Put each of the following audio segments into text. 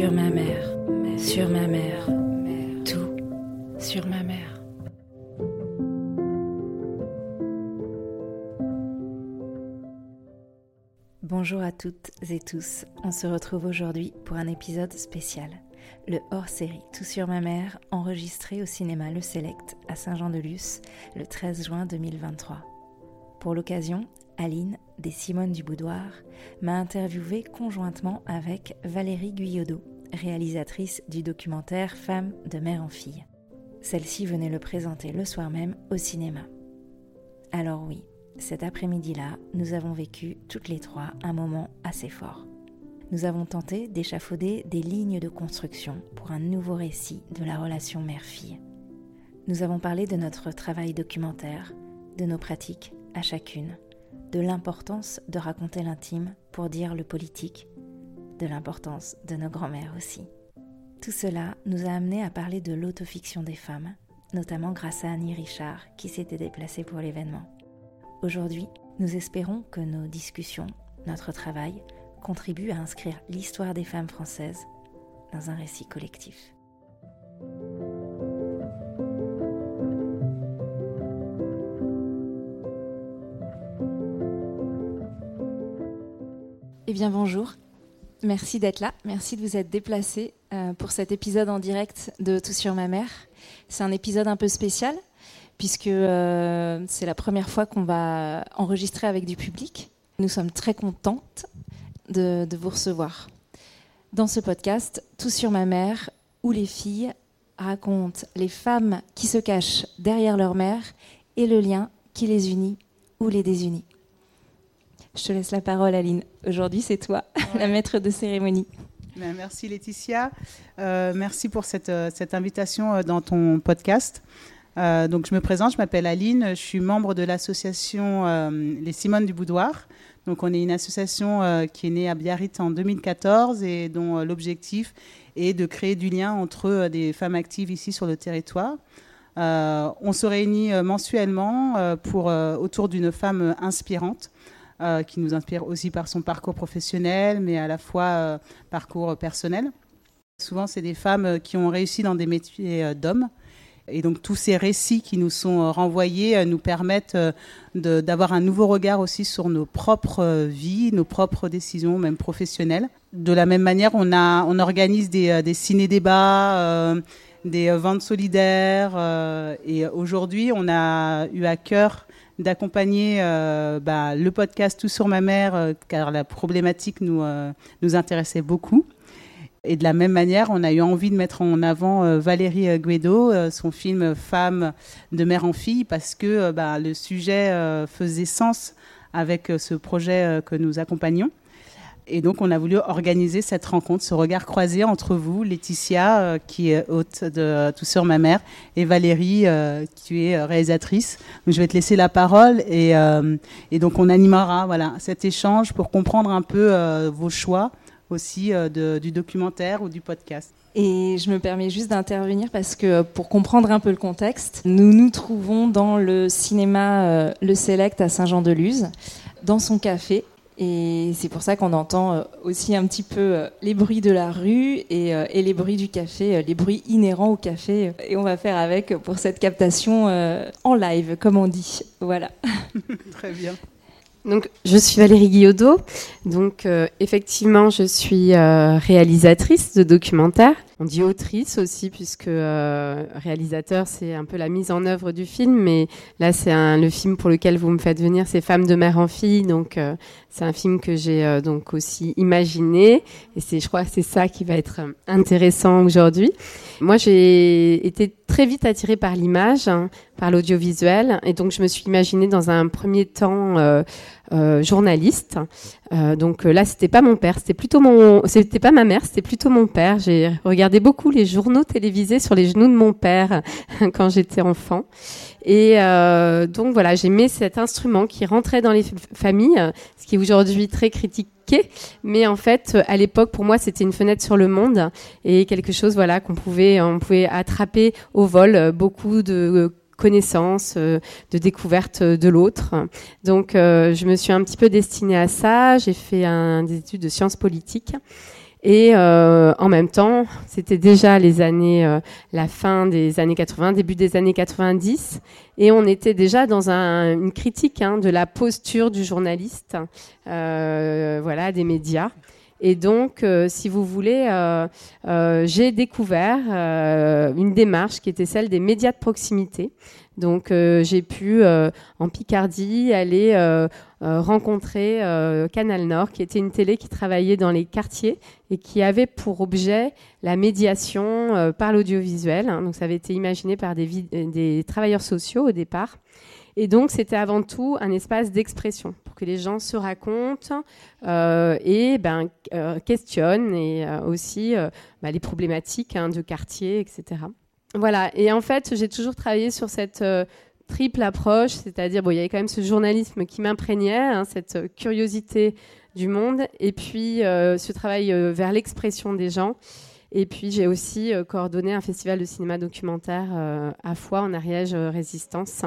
sur ma mère, sur ma mère, tout. Sur ma mère. Bonjour à toutes et tous, on se retrouve aujourd'hui pour un épisode spécial, le hors-série Tout sur ma mère, enregistré au cinéma Le Select à Saint-Jean-de-Luz le 13 juin 2023. Pour l'occasion, Aline, des Simone du Boudoir, m'a interviewé conjointement avec Valérie Guyodot, réalisatrice du documentaire Femmes de mère en fille. Celle-ci venait le présenter le soir même au cinéma. Alors oui, cet après-midi-là, nous avons vécu toutes les trois un moment assez fort. Nous avons tenté d'échafauder des lignes de construction pour un nouveau récit de la relation mère-fille. Nous avons parlé de notre travail documentaire, de nos pratiques à chacune, de l'importance de raconter l'intime pour dire le politique, de l'importance de nos grands-mères aussi. Tout cela nous a amené à parler de l'autofiction des femmes, notamment grâce à Annie Richard qui s'était déplacée pour l'événement. Aujourd'hui, nous espérons que nos discussions, notre travail, contribuent à inscrire l'histoire des femmes françaises dans un récit collectif. Eh bien bonjour, merci d'être là, merci de vous être déplacé euh, pour cet épisode en direct de Tout sur ma mère. C'est un épisode un peu spécial puisque euh, c'est la première fois qu'on va enregistrer avec du public. Nous sommes très contentes de, de vous recevoir. Dans ce podcast, Tout sur ma mère, où les filles racontent les femmes qui se cachent derrière leur mère et le lien qui les unit ou les désunit. Je te laisse la parole, Aline. Aujourd'hui, c'est toi, la maître de cérémonie. Ben, merci Laetitia. Euh, merci pour cette, euh, cette, invitation euh, dans ton podcast. Euh, donc, je me présente, je m'appelle Aline, je suis membre de l'association euh, Les Simones du Boudoir. Donc, on est une association qui est née à Biarritz en 2014 et dont l'objectif est de créer du lien entre des femmes actives ici sur le territoire. on se réunit mensuellement pour, autour d'une femme inspirante euh, qui nous inspire aussi par son parcours professionnel, mais à la fois euh, parcours personnel. Souvent, c'est des femmes euh, qui ont réussi dans des métiers d'hommes. Et donc tous ces récits qui nous sont renvoyés nous permettent d'avoir un nouveau regard aussi sur nos propres vies, nos propres décisions, même professionnelles. De la même manière, on, organise des ciné-débats, des ventes solidaires. et aujourd'hui, on a eu à cœur d'accompagner euh, bah, le podcast Tout sur ma mère, euh, car la problématique nous, euh, nous intéressait beaucoup. Et de la même manière, on a eu envie de mettre en avant Valérie Guedo, son film Femme de mère en fille, parce que bah, le sujet faisait sens avec ce projet que nous accompagnons. Et donc, on a voulu organiser cette rencontre, ce regard croisé entre vous, Laetitia, euh, qui est hôte de Tout sur ma mère, et Valérie, euh, qui est réalisatrice. Donc, je vais te laisser la parole et, euh, donc on animera voilà, cet échange pour comprendre un peu vos choix aussi du documentaire ou du podcast. Et je me permets juste d'intervenir parce que pour comprendre un peu le contexte, nous nous trouvons dans le cinéma Le Select à Saint-Jean-de-Luz, dans son café, et c'est pour ça qu'on entend euh, aussi un petit peu euh, les bruits de la rue et, euh, et, les bruits du café, les bruits inhérents au café. Et on va faire avec pour cette captation en live, comme on dit. Voilà. Très bien. Donc, je suis Valérie Guillaudeau. Donc, euh, effectivement, je suis euh, réalisatrice de documentaires. On dit autrice aussi, puisque euh, réalisateur, c'est un peu la mise en œuvre du film. Mais là, c'est le film pour lequel vous me faites venir, c'est Femmes de mère en fille. Donc, c'est un film que j'ai donc aussi imaginé. Et c'est, je crois c'est ça qui va être intéressant aujourd'hui. Moi, j'ai été très vite attirée par l'image, hein, par l'audiovisuel. Et donc, je me suis imaginée dans un premier temps euh, euh, journaliste. Euh, donc là, c'était pas mon père, c'était plutôt mon, c'était pas ma mère, c'était plutôt mon père. J'ai regardé beaucoup les journaux télévisés sur les genoux de mon père quand j'étais enfant. Et euh, donc voilà, j'aimais cet instrument qui rentrait dans les familles, ce qui est aujourd'hui très critiqué, mais en fait à l'époque pour moi c'était une fenêtre sur le monde et quelque chose voilà qu'on pouvait on pouvait attraper au vol beaucoup de connaissances, euh, de découverte de l'autre. Donc, euh, je me suis un petit peu destinée à ça. J'ai fait des études de sciences politiques. Et euh, en même temps, c'était déjà les années, euh, la fin des années 80, début des années 90, et on était déjà dans un, une critique hein, de la posture du journaliste, euh, voilà, des médias. Et donc, euh, si vous voulez, euh, euh, j'ai découvert une démarche qui était celle des médias de proximité. Donc, j'ai pu en Picardie aller rencontrer Canal Nord, qui était une télé qui travaillait dans les quartiers et qui avait pour objet la médiation par l'audiovisuel. Hein. donc, ça avait été imaginé par des, des travailleurs sociaux au départ. Et donc, c'était avant tout un espace d'expression pour que les gens se racontent euh, et ben, euh, questionnent et euh, aussi bah, les problématiques hein, de quartier, etc. Voilà. Et en fait, j'ai toujours travaillé sur cette triple approche, c'est-à-dire, bon, il y avait quand même ce journalisme qui m'imprégnait, hein, cette curiosité du monde, et puis ce travail vers l'expression des gens. Et puis j'ai aussi euh, coordonné un festival de cinéma documentaire euh, à Foix en Ariège euh, Résistance.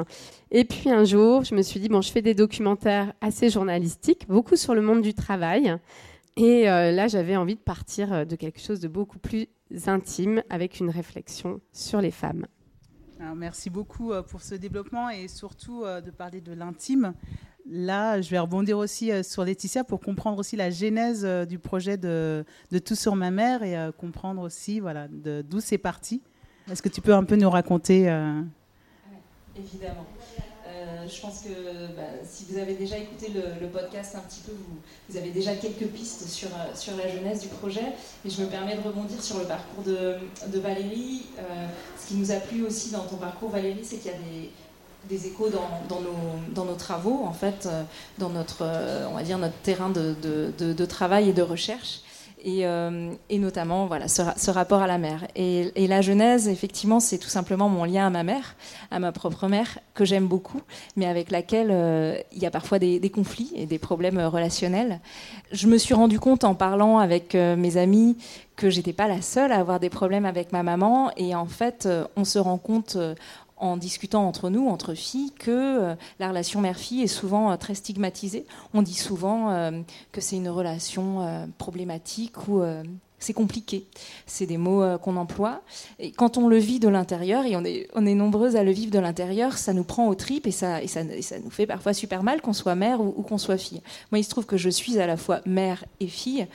Et puis un jour, je me suis dit bon, je fais des documentaires assez journalistiques, beaucoup sur le monde du travail. Et là, j'avais envie de partir de quelque chose de beaucoup plus intime avec une réflexion sur les femmes. merci beaucoup pour ce développement et surtout de parler de l'intime. Là, je vais rebondir aussi euh, sur Laetitia pour comprendre aussi la genèse euh, du projet de, Tout sur ma mère et euh, comprendre aussi voilà, d'où c'est parti. Est-ce que tu peux un peu nous raconter Évidemment. je pense que bah, si vous avez déjà écouté le, podcast un petit peu, vous, avez déjà quelques pistes sur, sur la genèse du projet. Et je me permets de rebondir sur le parcours de, de Valérie. ce qui nous a plu aussi dans ton parcours, Valérie, c'est qu'il y a des des échos dans, nos, travaux, en fait, euh, dans notre, euh, on va dire, notre terrain de, travail et de recherche. Et, euh, notamment voilà, ce, rapport à la mère. Et, la genèse, effectivement, c'est tout simplement mon lien à ma mère, à ma propre mère, que j'aime beaucoup, mais avec laquelle il y a parfois des, des, conflits et des problèmes relationnels. Je me suis rendu compte en parlant avec mes amis que j'étais pas la seule à avoir des problèmes avec ma maman. Et en fait, on se rend compte en discutant entre nous, entre filles, que euh, la relation mère-fille est souvent euh, très stigmatisée. On dit souvent euh, que c'est une relation problématique ou c'est compliqué. C'est des mots qu'on emploie. Et quand on le vit de l'intérieur, et on est, on est nombreuses à le vivre de l'intérieur, ça nous prend aux tripes et ça, et ça, nous fait parfois super mal qu'on soit mère ou, ou qu'on soit fille. Moi, il se trouve que je suis à la fois mère et fille.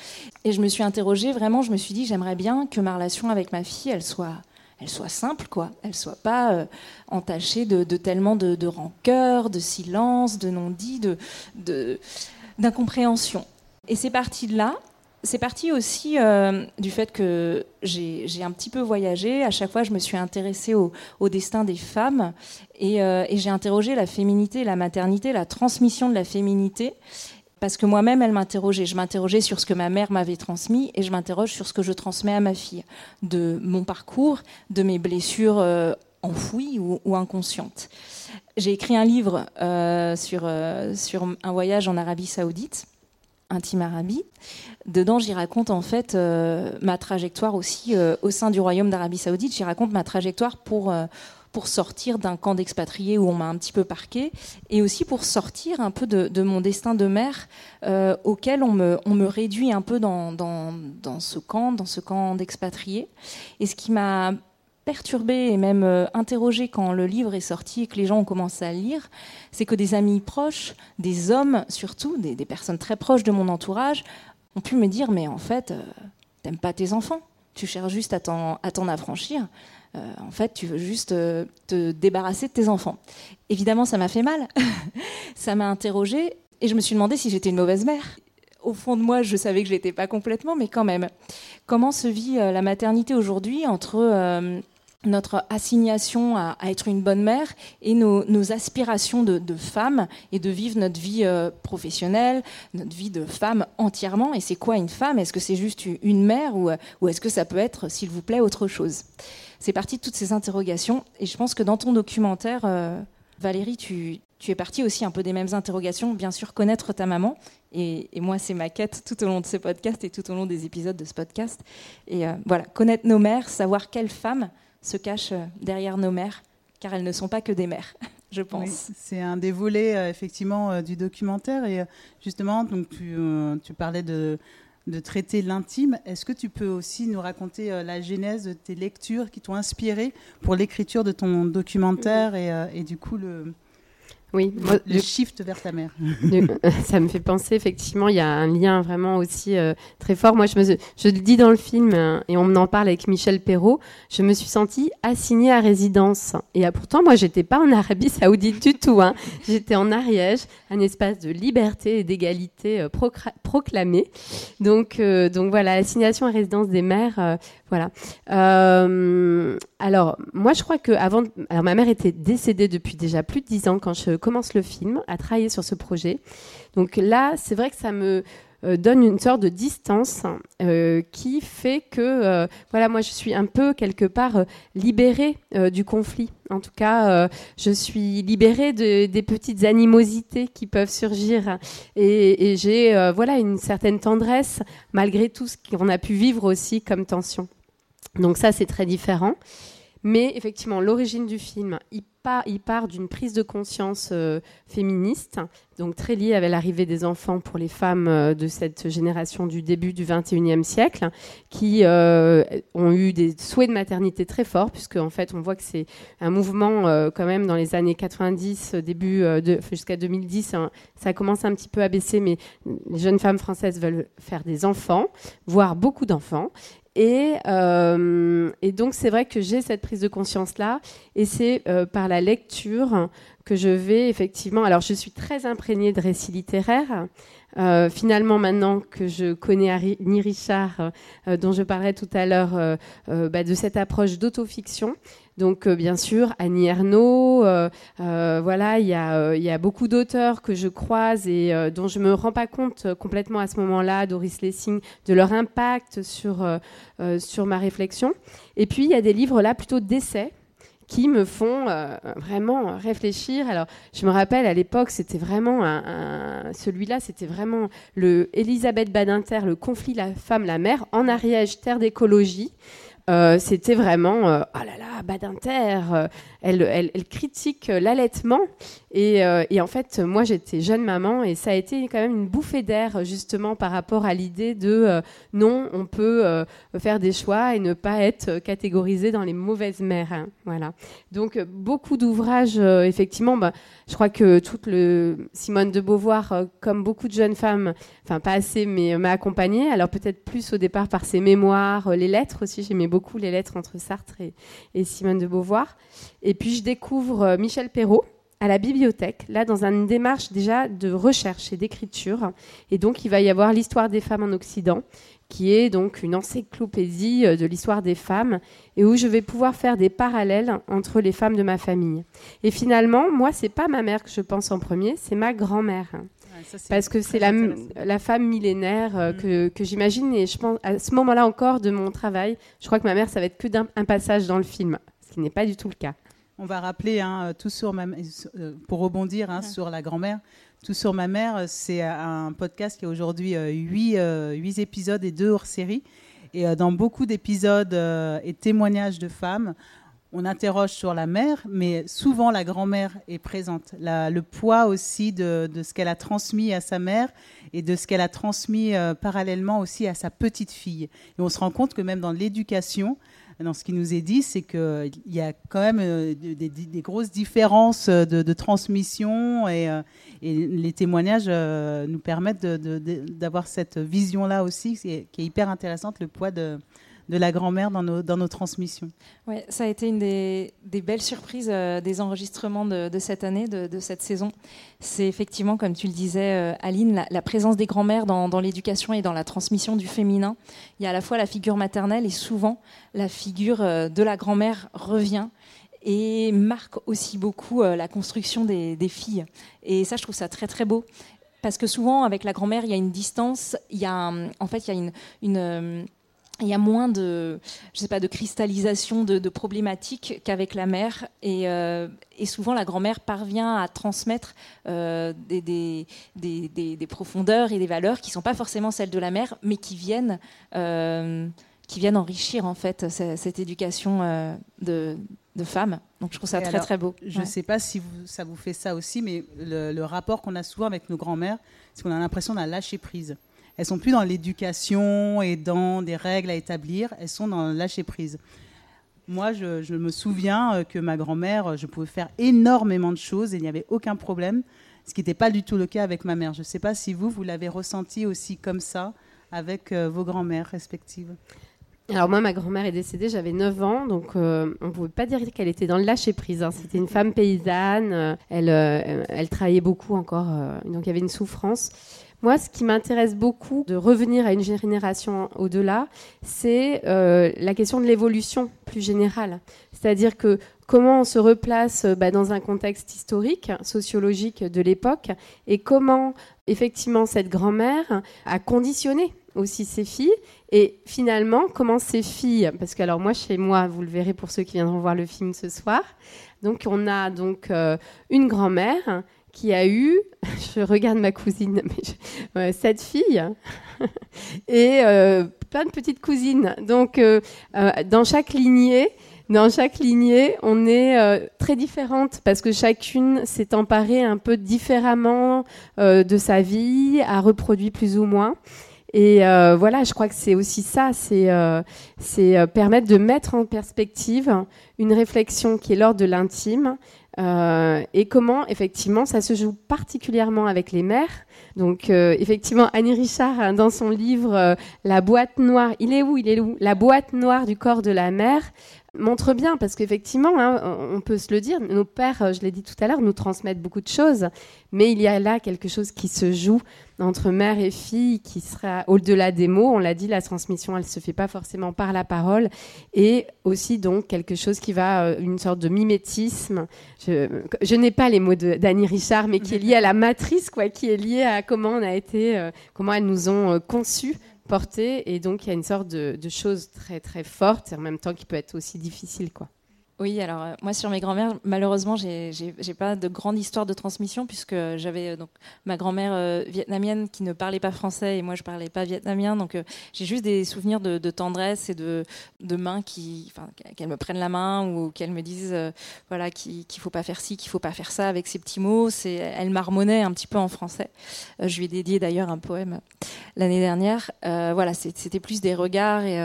Et je me suis interrogée, vraiment, je me suis dit, j'aimerais bien que ma relation avec ma fille, elle soit elle soit simple, quoi. Elle soit pas euh, entachée de, tellement de, rancœur, de silence, de non-dit, de, d'incompréhension. Et c'est parti de là. C'est parti aussi euh, du fait que j'ai, un petit peu voyagé. À chaque fois, je me suis intéressée au, destin des femmes euh, et j'ai interrogé la féminité, la maternité, la transmission de la féminité parce que moi-même, elle m'interrogeait. Je m'interrogeais sur ce que ma mère m'avait transmis et je m'interroge sur ce que je transmets à ma fille, de mon parcours, de mes blessures euh, enfouies ou, inconscientes. J'ai écrit un livre euh, sur, euh, sur un voyage en Arabie Saoudite, Intime Arabie. Dedans, j'y raconte en fait ma trajectoire aussi au sein du royaume d'Arabie Saoudite. J'y raconte ma trajectoire pour pour sortir d'un camp d'expatriés où on m'a un petit peu parqué, et aussi pour sortir un peu de, mon destin de mère euh, auquel on me, réduit un peu dans, ce camp, dans ce camp d'expatriés. Et ce qui m'a perturbée et même euh, interrogée quand le livre est sorti et que les gens ont commencé à le lire, c'est que des amis proches, des hommes surtout, des, des, personnes très proches de mon entourage, ont pu me dire mais en fait, euh, t'aimes pas tes enfants, tu cherches juste à t'en affranchir. Euh, en fait, tu veux juste euh, te débarrasser de tes enfants. Évidemment, ça m'a fait mal. ça m'a interrogée et je me suis demandé si j'étais une mauvaise mère. Au fond de moi, je savais que je l'étais pas complètement, mais quand même. Comment se vit euh, la maternité aujourd'hui entre notre assignation à, être une bonne mère et nos, aspirations de, femme et de vivre notre vie professionnelle, notre vie de femme entièrement. Et c'est quoi une femme? Est-ce que c'est juste une mère ou, ou est-ce que ça peut être, s'il vous plaît, autre chose? C'est parti de toutes ces interrogations. Et je pense que dans ton documentaire, euh, Valérie, tu, es partie aussi un peu des mêmes interrogations. Bien sûr, connaître ta maman. Et, moi, c'est ma quête tout au long de ce podcast et tout au long des épisodes de ce podcast. Et euh, voilà, connaître nos mères, savoir quelles femmes se cachent euh, derrière nos mères, car elles ne sont pas que des mères. Je pense. c'est un des volets effectivement du documentaire et justement donc tu, tu parlais de de traiter l'intime. Est-ce que tu peux aussi nous raconter la genèse de tes lectures qui t'ont inspiré pour l'écriture de ton documentaire et, et, du coup le, oui, le, shift vers ta mère. ça me fait penser, effectivement, il y a un lien vraiment aussi euh, très fort. Moi, je, me, je le dis dans le film, hein, et on en parle avec Michel Perrault, je me suis sentie assignée à résidence. Et ah, pourtant, moi, j'étais pas en Arabie Saoudite du tout. Hein. J'étais en Ariège, un espace de liberté et d'égalité euh, proclamé. Donc, euh, donc voilà, l'assignation à résidence des mères, voilà. Euh, alors, moi, je crois que avant, alors ma mère était décédée depuis déjà plus de dix ans quand je commence le film à travailler sur ce projet. Donc là, c'est vrai que ça me euh, donne une sorte de distance euh, qui fait que, voilà, moi, je suis un peu quelque part libérée du conflit. En tout cas, je suis libérée de, des petites animosités qui peuvent surgir et, et j'ai, voilà, une certaine tendresse malgré tout ce qu'on a pu vivre aussi comme tension. Donc ça, c'est très différent. Mais effectivement, l'origine du film, il part, il part d'une prise de conscience euh, féministe, donc très liée avec l'arrivée des enfants pour les femmes euh, de cette génération du début du 21e siècle, qui euh, ont eu des souhaits de maternité très forts, puisque en fait, on voit que c'est un mouvement quand même dans les années 90, début jusqu'à 2010, hein, ça commence un petit peu à baisser, mais les jeunes femmes françaises veulent faire des enfants, voire beaucoup d'enfants. Euh, et, donc, c'est vrai que j'ai cette prise de conscience-là. Et c'est euh, par la lecture que je vais effectivement. Alors, je suis très imprégnée de récits littéraires. Euh, finalement, maintenant que je connais Annie Richard, dont je parlais tout à l'heure, bah, de cette approche d'autofiction, donc euh, bien sûr Annie Ernaux, euh, euh, voilà, il y a, beaucoup d'auteurs que je croise et dont je me rends pas compte complètement à ce moment-là, Doris Lessing, de leur impact sur sur ma réflexion. Et puis il y a des livres là plutôt d'essais qui me font vraiment réfléchir. Alors, je me rappelle à l'époque, c'était vraiment celui-là, c'était vraiment le Elisabeth Badinter, le conflit la femme la mère en Ariège, terre d'écologie. C'était vraiment oh là là Badinter, euh, elle, critique l'allaitement. Et, euh, et, en fait, moi, j'étais jeune maman et ça a été quand même une bouffée d'air justement par rapport à l'idée de euh, non, on peut faire des choix et ne pas être catégorisé dans les mauvaises mères. Hein. voilà. Donc beaucoup d'ouvrages, effectivement. Bah, je crois que toute le Simone de Beauvoir, comme beaucoup de jeunes femmes, enfin pas assez, mais m'a accompagnée. Alors peut-être plus au départ par ses mémoires, les lettres aussi. J'aimais beaucoup les lettres entre Sartre et, et Simone de Beauvoir. Et puis je découvre euh, Michel Perrault à la bibliothèque, là dans une démarche déjà de recherche et d'écriture. Et donc il va y avoir l'histoire des femmes en Occident, qui est donc une encyclopédie euh, de l'histoire des femmes, et où je vais pouvoir faire des parallèles entre les femmes de ma famille. Et finalement, moi, c'est pas ma mère que je pense en premier, c'est ma grand-mère. Parce que c'est la, la, femme millénaire euh, mm. que, que j'imagine, et je pense à ce moment-là encore de mon travail, je crois que ma mère, ça va être que d'un passage dans le film ce qui n'est pas du tout le cas. On va rappeler hein, tout sur ma, euh, pour rebondir hein, sur la grand-mère. Tout sur ma mère, c'est un podcast qui a aujourd'hui euh, huit, euh, huit, épisodes et deux hors série. Et dans beaucoup d'épisodes et témoignages de femmes, on interroge sur la mère, mais souvent la grand-mère est présente. le poids aussi de, de ce qu'elle a transmis à sa mère et de ce qu'elle a transmis parallèlement aussi à sa petite fille. Et on se rend compte que même dans l'éducation, dans ce qui nous est dit, c'est qu'il y a quand même euh, des, grosses différences de, transmission et, euh, les témoignages euh, nous permettent d'avoir cette vision-là aussi, qui est, hyper intéressante, le poids de, de la grand-mère dans nos, dans nos transmissions. Ouais, ça a été une des, belles surprises des enregistrements de, cette année, de, cette saison. C'est effectivement, comme tu le disais, Aline, la, présence des grands-mères dans, dans l'éducation et dans la transmission du féminin. Il y a à la fois la figure maternelle et souvent la figure euh, de la grand-mère revient et marque aussi beaucoup euh, la construction des, filles. Et ça, je trouve ça très très beau. Parce que souvent, avec la grand-mère, il y a une distance, il y a, en fait, il y a une, euh, il y a moins de, je sais pas, de cristallisation de, problématiques qu'avec la mère. Et, souvent, la grand-mère parvient à transmettre des, des, des, profondeurs et des valeurs qui ne sont pas forcément celles de la mère, mais qui viennent qui viennent enrichir en fait cette éducation euh, de, femmes. Donc je trouve ça très très beau. Je ne sais pas si ça vous fait ça aussi, mais le, rapport qu'on a souvent avec nos grands-mères, c'est qu'on a l'impression d'un lâcher prise. Elles sont plus dans l'éducation et dans des règles à établir, elles sont dans lâcher prise. Moi, je, me souviens euh, que ma grand-mère, euh, je pouvais faire énormément de choses et il n'y avait aucun problème, ce qui n'était pas du tout le cas avec ma mère. Je ne sais pas si vous, vous l'avez ressenti aussi comme ça avec euh, vos grand-mères respectives. Alors moi, ma grand-mère est décédée, j'avais 9 ans, donc on ne pouvait pas dire qu'elle était dans le lâcher-prise. Hein. C'était une femme paysanne, elle, elle travaillait beaucoup encore, donc il y avait une souffrance. Moi, ce qui m'intéresse beaucoup de revenir à une génération au-delà, c'est euh, la question de l'évolution plus générale. C'est-à-dire que comment on se replace euh, bah, dans un contexte historique, sociologique de l'époque, et comment effectivement cette grand-mère a conditionné aussi ses filles et finalement comment ces filles parce que alors moi chez moi vous le verrez pour ceux qui viendront voir le film ce soir donc on a donc euh, une grand-mère qui a eu, je regarde ma cousine, mais sept filles et euh, plein de petites cousines. Donc, euh, euh, dans chaque lignée, dans chaque lignée, on est très différentes parce que chacune s'est emparée un peu différemment de sa vie, a reproduit plus ou moins. Et voilà, je crois que c'est aussi ça, c'est permettre de mettre en perspective une réflexion qui est l'ordre de l'intime, euh, et comment, effectivement, ça se joue particulièrement avec les mères. Donc, euh, effectivement, Annie Richard, hein, dans son livre euh, La boîte noire, il est où Il est où? La boîte noire du corps de la mère montre bien, parce qu'effectivement, hein, on peut se le dire, nos pères, je l'ai dit tout à l'heure, nous transmettent beaucoup de choses, mais il y a là quelque chose qui se joue entre mère et fille qui sera au-delà des mots. On l'a dit, la transmission, elle se fait pas forcément par la parole, et aussi donc quelque chose qui va euh, une sorte de mimétisme. Je, n'ai pas les mots d'Annie Richard, mais qui est lié à la matrice, quoi, qui est lié à comment on a été, euh, comment elles nous ont euh, conçus portés, et donc il y a une sorte de, de chose très très forte, et en même temps qui peut être aussi difficile, quoi. Oui, alors euh, moi sur mes grand-mères, malheureusement, j'ai pas de grande histoire de transmission puisque j'avais euh, donc ma grand-mère euh, vietnamienne qui ne parlait pas français et moi je parlais pas vietnamien, donc j'ai juste des souvenirs de, tendresse et de, de mains qui, enfin, qu'elles me prennent la main ou qu'elles me disent voilà qu'il ne faut pas faire ci, qu'il faut pas faire ça avec ces petits mots. Elle marmonnait un petit peu en français. je lui ai dédié d'ailleurs un poème l'année dernière. voilà, c'était plus des regards et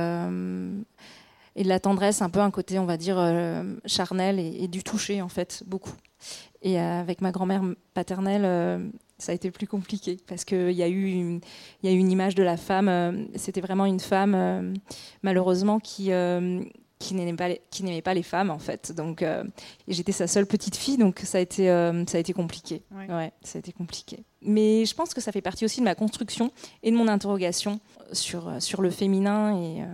et de la tendresse, un peu un côté, on va dire, euh, charnel et, du toucher, en fait, beaucoup. Et euh, avec ma grand-mère paternelle, euh, ça a été plus compliqué parce qu'il y, a eu une, y a eu une image de la femme, c'était vraiment une femme, malheureusement, qui, qui n'aimait pas, les, qui n'aimait pas les femmes, en fait. Donc, et j'étais sa seule petite fille, donc ça a été, ça a été compliqué. Ouais. ça a été compliqué. Mais je pense que ça fait partie aussi de ma construction et de mon interrogation sur, sur le féminin et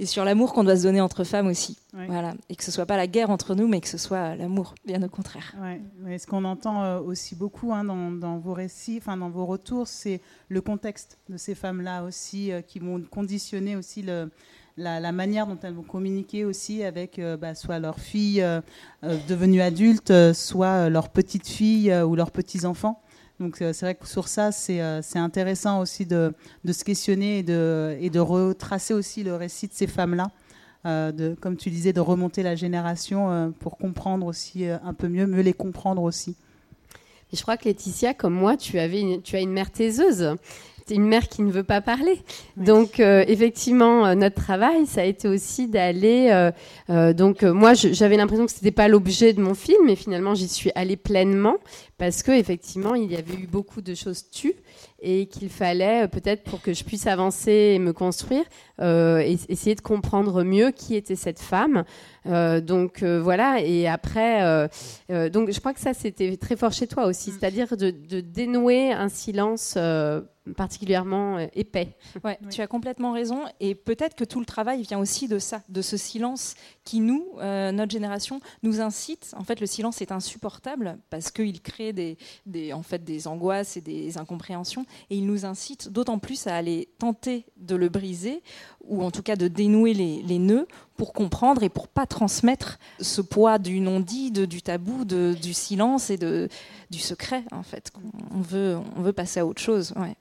et sur l'amour qu'on doit se donner entre femmes aussi. Voilà. Et que ce soit pas la guerre entre nous, mais que ce soit l'amour, bien au contraire. Ouais. Ce qu'on entend euh, aussi beaucoup hein, dans, vos récits, enfin dans vos retours, c'est le contexte de ces femmes-là aussi, euh, qui vont conditionner aussi le, la, manière dont elles vont communiquer aussi avec euh, bah, soit leurs filles devenues adultes, soit leurs petites filles ou leurs petits enfants. Donc euh, c'est vrai que sur ça, c'est euh, intéressant aussi de, de, se questionner et de, et de retracer aussi le récit de ces femmes-là. Euh, comme tu disais, de remonter la génération pour comprendre aussi un peu mieux, mieux les comprendre aussi. Je crois que Laetitia, comme moi, tu, avais tu as une mère taiseuse une mère qui ne veut pas parler. Donc euh, effectivement, euh, notre travail, ça a été aussi d'aller. Euh, donc moi, j'avais l'impression que c'était pas l'objet de mon film, mais finalement, j'y suis allée pleinement parce que effectivement, il y avait eu beaucoup de choses tues et qu'il fallait peut-être pour que je puisse avancer et me construire, essayer de comprendre mieux qui était cette femme. donc voilà. Et après, donc je crois que ça c'était très fort chez toi aussi, mm. c'est-à-dire de, de, dénouer un silence particulièrement euh, épais. Ouais, tu as complètement raison. Et peut-être que tout le travail vient aussi de ça, de ce silence qui, nous, euh, notre génération, nous incite. En fait, le silence est insupportable parce qu'il crée des, des, en fait, des angoisses et des incompréhensions. Et il nous incite d'autant plus à aller tenter de le briser ou en tout cas de dénouer les, les nœuds pour comprendre et pour pas transmettre ce poids du non-dit, du tabou, de, du silence et de, du secret en fait. On veut, on veut passer à autre chose. Ouais.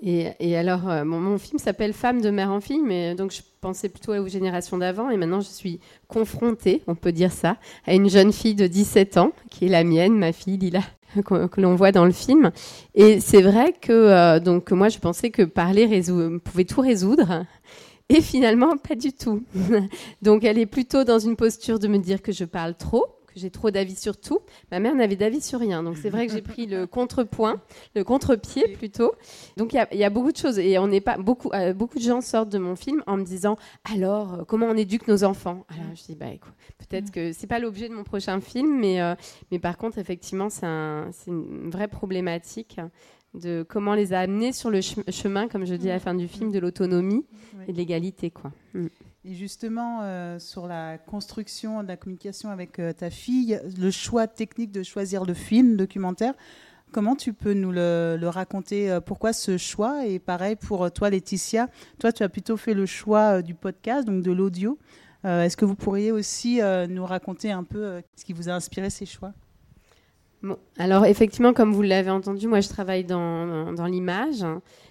Et, alors, euh, mon, film s'appelle Femme de mère en fille, mais donc je pensais plutôt aux générations d'avant, et maintenant je suis confrontée, on peut dire ça, à une jeune fille de 17 ans, qui est la mienne, ma fille Lila, que, l'on voit dans le film. Et c'est vrai que donc moi je pensais que parler pouvait tout résoudre. Et finalement, pas du tout. donc elle est plutôt dans une posture de me dire que je parle trop, j'ai trop d'avis sur tout. Ma mère n'avait d'avis sur rien. Donc c'est vrai que j'ai pris le contrepoint, le contre-pied plutôt. Donc il y, a beaucoup de choses. Et on n'est pas beaucoup, euh, beaucoup de gens sortent de mon film en me disant alors euh, comment on éduque nos enfants? Alors je dis bah peut-être que c'est pas l'objet de mon prochain film, mais euh, mais par contre effectivement c'est une vraie problématique de comment les amener sur le chemin, comme je dis à la fin du film, de l'autonomie et de l'égalité. quoi. Et justement, euh, sur la construction de la communication avec euh, ta fille, le choix technique de choisir le film documentaire, comment tu peux nous le, raconter euh, Pourquoi ce choix? Et pareil pour toi, Laetitia, toi, tu as plutôt fait le choix du podcast, donc de l'audio. Est-ce que vous pourriez aussi nous raconter un peu ce qui vous a inspiré ces choix? Alors effectivement, comme vous l'avez entendu, moi je travaille dans, dans l'image.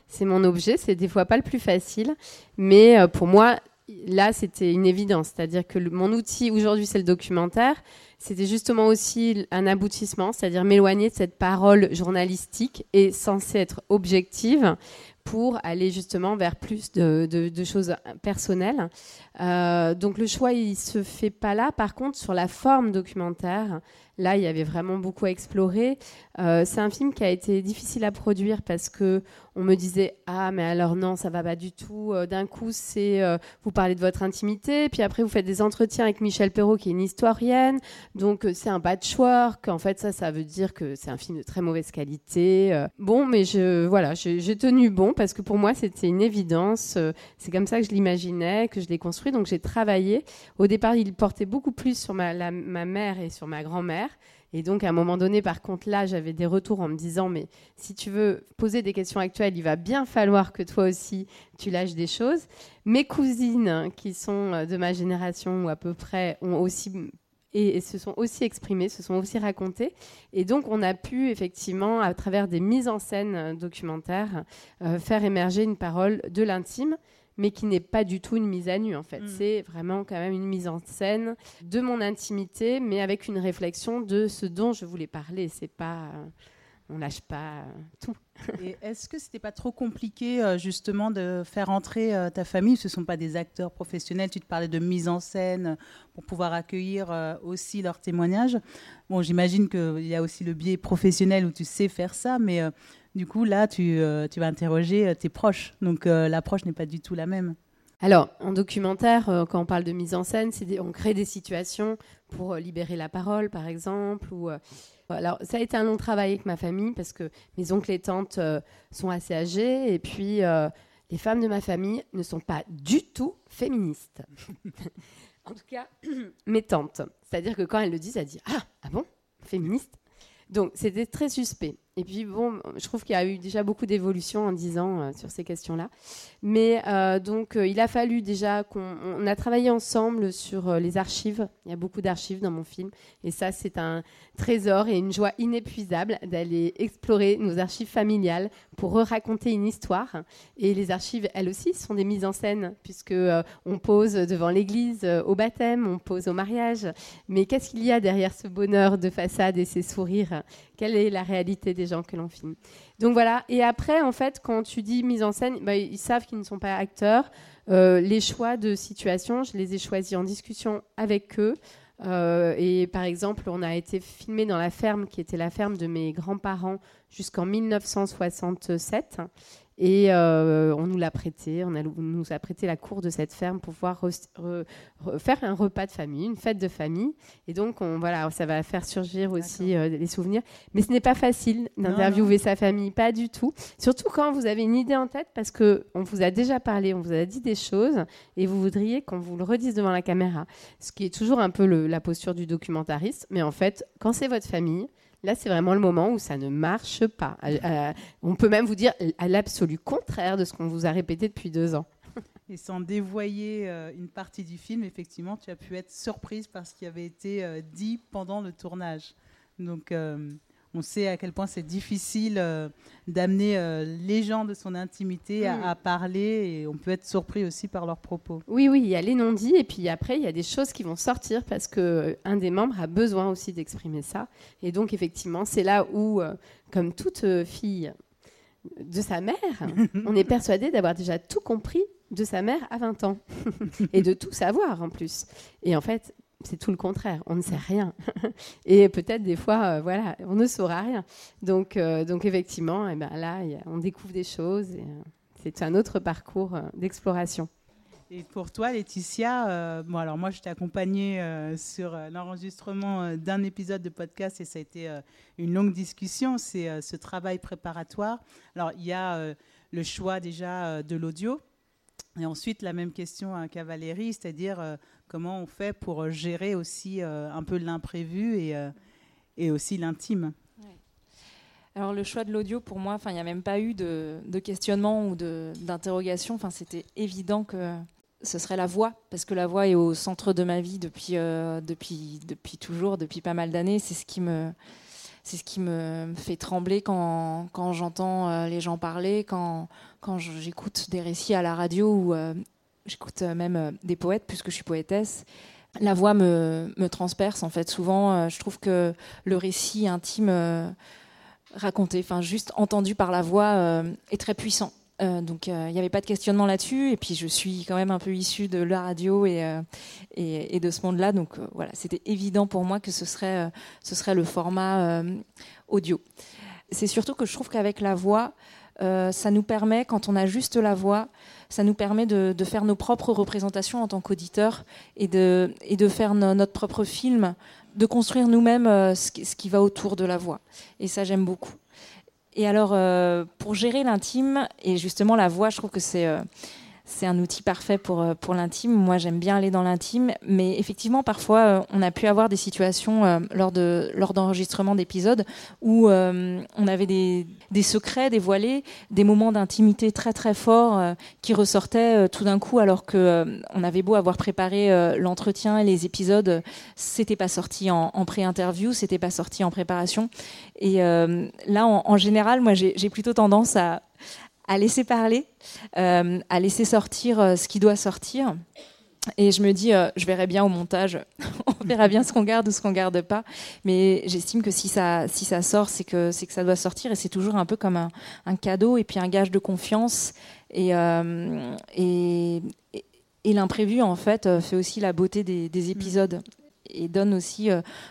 C'est mon objet, c'est des fois pas le plus facile, mais pour moi, là, c'était une évidence. C'est-à-dire que mon outil aujourd'hui, c'est le documentaire. C'était justement aussi un aboutissement, c'est-à-dire m'éloigner de cette parole journalistique et censée être objective pour aller justement vers plus de, choses personnelles. Euh, donc le choix, il se fait pas là. Par contre, sur la forme documentaire, Là, il y avait vraiment beaucoup à explorer. Euh, c'est un film qui a été difficile à produire parce que on me disait ah mais alors non ça va pas du tout. Euh, d'un coup c'est euh, vous parlez de votre intimité, puis après vous faites des entretiens avec Michel Perrault qui est une historienne, donc c'est un patchwork. En fait ça ça veut dire que c'est un film de très mauvaise qualité. bon mais je voilà j'ai tenu bon parce que pour moi c'était une évidence. c'est comme ça que je l'imaginais, que je l'ai construit. Donc j'ai travaillé. Au départ il portait beaucoup plus sur ma, ma mère et sur ma grand-mère. Et donc, à un moment donné, par contre, là, j'avais des retours en me disant, mais si tu veux poser des questions actuelles, il va bien falloir que toi aussi, tu lâches des choses. Mes cousines, qui sont euh, de ma génération ou à peu près, ont aussi et, se sont aussi exprimées, se sont aussi racontées. Et donc, on a pu effectivement, à travers des mises en scène euh, documentaires, euh, faire émerger une parole de l'intime mais qui n'est pas du tout une mise à nu en fait. Mm. C'est vraiment quand même une mise en scène de mon intimité, mais avec une réflexion de ce dont je voulais parler. C'est pas, euh, on lâche pas euh, tout. Et est-ce que c'était pas trop compliqué euh, justement de faire entrer ta famille? Ce ne sont pas des acteurs professionnels. Tu te parlais de mise en scène pour pouvoir accueillir aussi leurs témoignages. Bon, j'imagine qu'il y a aussi le biais professionnel où tu sais faire ça, mais du coup, là, tu, euh, vas interroger euh, tes proches. Donc, euh, l'approche n'est pas du tout la même. Alors, en documentaire, quand on parle de mise en scène, on crée des situations pour libérer la parole, par exemple. Alors, ça a été un long travail avec ma famille parce que mes oncles et tantes sont assez âgés. Et puis, les femmes de ma famille ne sont pas du tout féministes. en tout cas, mes tantes. C'est-à-dire que quand elles le disent, elles disent Ah, ah bon? Féministe? Donc, c'était très suspect. Et puis, bon, je trouve qu'il y a eu déjà beaucoup d'évolutions en 10 ans euh, sur ces questions-là. Mais euh, donc, euh, il a fallu déjà qu'on a travaillé ensemble sur les archives. Il y a beaucoup d'archives dans mon film. Et ça, c'est un trésor et une joie inépuisable d'aller explorer nos archives familiales pour raconter une histoire. Et les archives, elles aussi, sont des mises en scène, puisque on pose devant l'église au baptême, on pose au mariage. Mais qu'est-ce qu'il y a derrière ce bonheur de façade et ces sourires? Quelle est la réalité des gens que l'on filme? Donc voilà. Et après, en fait, quand tu dis mise en scène, bah, ils savent qu'ils ne sont pas acteurs. Euh, les choix de situation, je les ai choisis en discussion avec eux. Euh, et par exemple, on a été filmé dans la ferme qui était la ferme de mes grands-parents jusqu'en 1967. Et euh, on nous l'a prêté, on, nous a prêté la cour de cette ferme pour pouvoir faire un repas de famille, une fête de famille. Et donc, on, voilà, ça va faire surgir aussi euh, les souvenirs. Mais ce n'est pas facile d'interviewer sa famille, pas du tout. Surtout quand vous avez une idée en tête, parce qu'on vous a déjà parlé, on vous a dit des choses, et vous voudriez qu'on vous le redise devant la caméra. Ce qui est toujours un peu la posture du documentariste. Mais en fait, quand c'est votre famille, Là, c'est vraiment le moment où ça ne marche pas. Euh, euh, on peut même vous dire à l'absolu contraire de ce qu'on vous a répété depuis deux ans. Et sans dévoyer euh, une partie du film, effectivement, tu as pu être surprise par ce qui avait été dit pendant le tournage. Donc, on sait à quel point c'est difficile euh, d'amener euh, les gens de son intimité à, parler et on peut être surpris aussi par leurs propos. Oui, oui, il y a les non-dits et puis après, il y a des choses qui vont sortir parce qu'un des membres a besoin aussi d'exprimer ça. Et donc, effectivement, c'est là où, comme toute fille de sa mère, on est persuadé d'avoir déjà tout compris de sa mère à 20 ans et de tout savoir en plus. Et en fait, c'est tout le contraire. On ne sait rien. et peut-être des fois, euh, voilà, on ne saura rien. Donc, euh, donc effectivement, eh ben là, on découvre des choses. Euh, c'est un autre parcours d'exploration. Et pour toi, Laetitia, bon, alors moi, je t'ai accompagnée sur l'enregistrement d'un épisode de podcast et ça a été une longue discussion. C'est ce travail préparatoire. Alors, il y a le choix déjà de l'audio. Et ensuite, la même question qu'à Valérie, c'est-à-dire comment on fait pour gérer aussi euh, un peu l'imprévu et, euh, et aussi l'intime. Alors le choix de l'audio, pour moi, il n'y a même pas eu de, questionnement ou d'interrogation. C'était évident que ce serait la voix, parce que la voix est au centre de ma vie depuis, euh, depuis, depuis toujours, depuis pas mal d'années. C'est ce qui me... C'est ce qui me fait trembler quand, quand j'entends les gens parler, quand, quand j'écoute des récits à la radio ou, J'écoute euh, même euh, des poètes puisque je suis poétesse. La voix me, transperce en fait. Souvent, euh, je trouve que le récit intime raconté, enfin juste entendu par la voix, est très puissant. donc il n'y avait pas de questionnement là-dessus. Et puis je suis quand même un peu issue de la radio et, de ce monde-là. Donc voilà, c'était évident pour moi que ce serait le format audio. C'est surtout que je trouve qu'avec la voix, ça nous permet, quand on a juste la voix, ça nous permet de, faire nos propres représentations en tant qu'auditeurs et de, et de faire notre propre film, de construire nous-mêmes euh, ce, qui va autour de la voix. Et ça, j'aime beaucoup. Et alors, euh, pour gérer l'intime, et justement la voix, je trouve que c'est... C'est un outil parfait pour, euh, pour l'intime. Moi, j'aime bien aller dans l'intime, mais effectivement, parfois, euh, on a pu avoir des situations euh, lors de lors d'enregistrement d'épisodes où on avait des, des, secrets dévoilés, des moments d'intimité très très forts qui ressortaient tout d'un coup, alors que on avait beau avoir préparé l'entretien et les épisodes, c'était pas sorti en, pré-interview, c'était pas sorti en préparation. Et là, en général, moi, j'ai plutôt tendance à à laisser parler, euh, à laisser sortir euh, ce qui doit sortir. Et je me dis, euh, je verrai bien au montage, on verra bien ce qu'on garde ou ce qu'on garde pas. Mais j'estime que si ça, si ça sort, c'est que, c'est que ça doit sortir. Et c'est toujours un peu comme un, cadeau et puis un gage de confiance. Et, et, et, l'imprévu, en fait, fait aussi la beauté des, des épisodes et donne aussi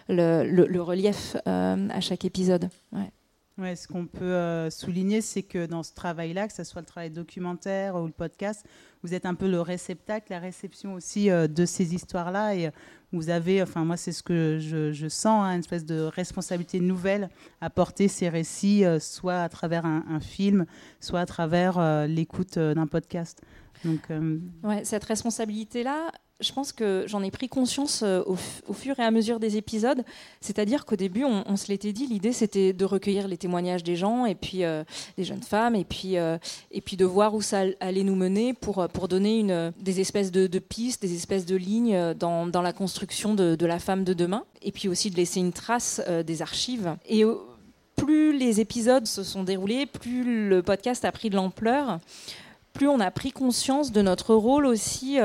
le, le, relief à chaque épisode. Ouais. Ouais, ce qu'on peut euh, souligner, c'est que dans ce travail-là, que ce soit le travail documentaire ou le podcast, vous êtes un peu le réceptacle, la réception aussi euh, de ces histoires-là. Et vous avez, enfin moi c'est ce que je, sens, hein, une espèce de responsabilité nouvelle à porter ces récits, euh, soit à travers un, film, soit à travers l'écoute d'un podcast. Donc, ouais, cette responsabilité-là, je pense que j'en ai pris conscience euh, au, fur et à mesure des épisodes. C'est-à-dire qu'au début, on, se l'était dit, l'idée c'était de recueillir les témoignages des gens et puis euh, des jeunes femmes et puis euh, et puis de voir où ça allait nous mener pour pour donner une des espèces de, pistes, des espèces de lignes dans, dans la construction de, la femme de demain et puis aussi de laisser une trace des archives. Et plus les épisodes se sont déroulés, plus le podcast a pris de l'ampleur plus on a pris conscience de notre rôle aussi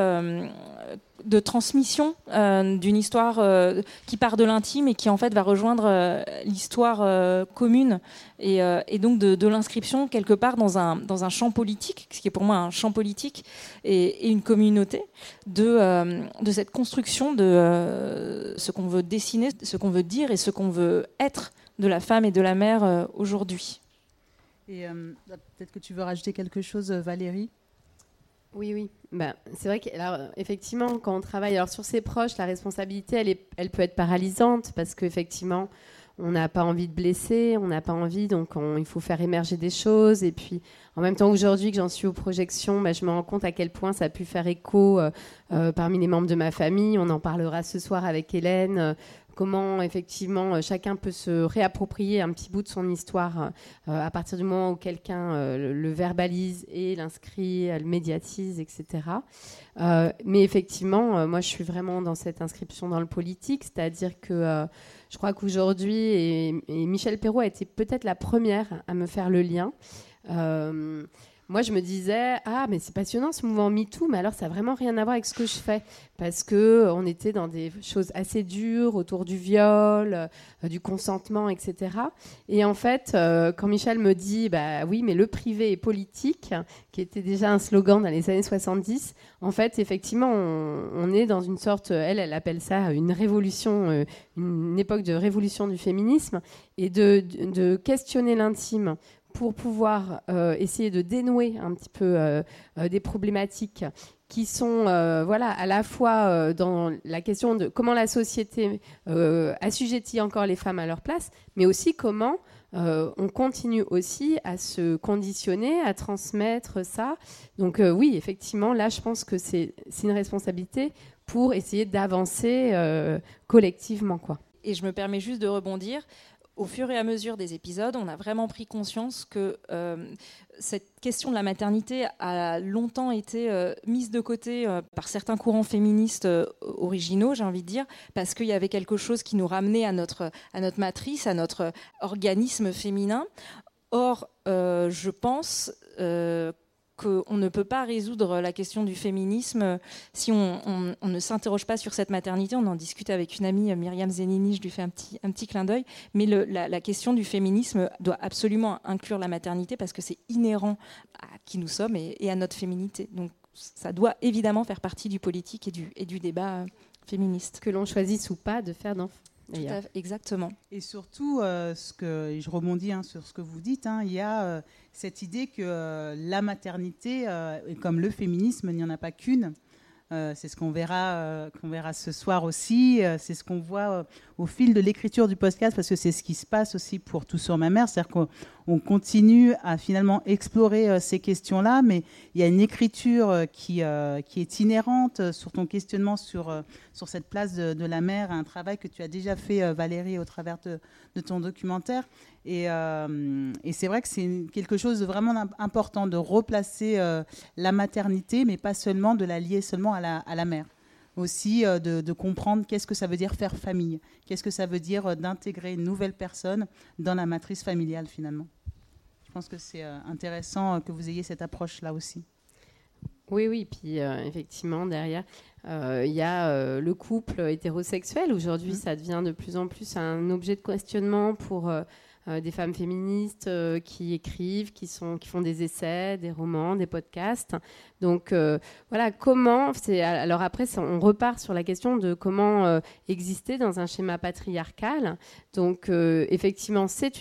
de transmission euh, d'une histoire euh, qui part de l'intime et qui en fait va rejoindre l'histoire commune et, donc de, l'inscription quelque part dans un, dans un champ politique, ce qui est pour moi un champ politique et, une communauté, de, de cette construction de ce qu'on veut dessiner, ce qu'on veut dire et ce qu'on veut être de la femme et de la mère aujourd'hui. Et euh, bah, peut-être que tu veux rajouter quelque chose, euh, Valérie? Oui, oui. Ben, c'est vrai que, effectivement, quand on travaille alors, sur ses proches, la responsabilité, elle, est, elle peut être paralysante parce qu'effectivement, on n'a pas envie de blesser, on n'a pas envie, donc il faut faire émerger des choses. Et puis, en même temps, aujourd'hui que j'en suis aux projections, ben, je me rends compte à quel point ça a pu faire écho euh, parmi les membres de ma famille. On en parlera ce soir avec Hélène comment effectivement euh, chacun peut se réapproprier un petit bout de son histoire euh, à partir du moment où quelqu'un euh, le, verbalise et l'inscrit, le médiatise, etc. mais effectivement, moi je suis vraiment dans cette inscription dans le politique, c'est-à-dire que je crois qu'aujourd'hui, Michel Perrault a été peut-être la première à me faire le lien moi, je me disais, ah, mais c'est passionnant ce mouvement MeToo, mais alors ça n'a vraiment rien à voir avec ce que je fais. Parce qu'on euh, était dans des choses assez dures autour du viol, euh, du consentement, etc. Et en fait, euh, quand Michel me dit, bah oui, mais le privé est politique, qui était déjà un slogan dans les années 70, en fait, effectivement, on, est dans une sorte, elle, elle appelle ça une révolution, une époque de révolution du féminisme, et de, de questionner l'intime pour pouvoir euh, essayer de dénouer un petit peu euh, euh, des problématiques qui sont voilà, à la fois dans la question de comment la société assujettit encore les femmes à leur place, mais aussi comment on continue aussi à se conditionner, à transmettre ça. Donc oui, effectivement, là, je pense que c'est une responsabilité pour essayer d'avancer collectivement. Quoi. Et je me permets juste de rebondir au fur et à mesure des épisodes, on a vraiment pris conscience que euh, cette question de la maternité a longtemps été euh, mise de côté euh, par certains courants féministes originaux, j'ai envie de dire, parce qu'il y avait quelque chose qui nous ramenait à notre, à notre matrice, à notre organisme féminin. Or, je pense qu'on ne peut pas résoudre la question du féminisme si on, ne s'interroge pas sur cette maternité. On en discute avec une amie, Myriam Zenini, je lui fais un petit, un petit clin d'œil. Mais la, question du féminisme doit absolument inclure la maternité parce que c'est inhérent à qui nous sommes et, à notre féminité. Donc ça doit évidemment faire partie du politique et du, et du débat féministe. Que l'on choisisse ou pas de faire d'enfants exactement. Et surtout, euh, ce que, je rebondis hein, sur ce que vous dites, hein, il y a euh, cette idée que euh, la maternité, comme le féminisme, il n'y en a pas qu'une. C'est ce qu'on verra, qu'on verra ce soir aussi. c'est ce qu'on voit au fil de l'écriture du podcast, parce que c'est ce qui se passe aussi pour Tout sur ma mère. C'est-à-dire qu'on on continue à finalement explorer euh, ces questions-là, mais il y a une écriture euh, qui, euh, qui est inhérente sur ton questionnement sur, sur cette place de, la mère, un travail que tu as déjà fait, Valérie, au travers de, ton documentaire. Et, et c'est vrai que c'est quelque chose de vraiment important de replacer la maternité, mais pas seulement de la lier seulement à la, à la mère aussi de, de, comprendre qu'est-ce que ça veut dire faire famille, qu'est-ce que ça veut dire d'intégrer une nouvelle personne dans la matrice familiale finalement. Je pense que c'est euh, intéressant euh, que vous ayez cette approche-là aussi. Oui, oui, puis euh, effectivement, derrière, il y a le couple hétérosexuel. Aujourd'hui, mmh. ça devient de plus en plus un objet de questionnement pour euh, des femmes féministes euh, qui écrivent, qui, sont, qui font des essais, des romans, des podcasts. Donc euh, voilà, comment, alors après on repart sur la question de comment exister dans un schéma patriarcal. Donc effectivement, c'est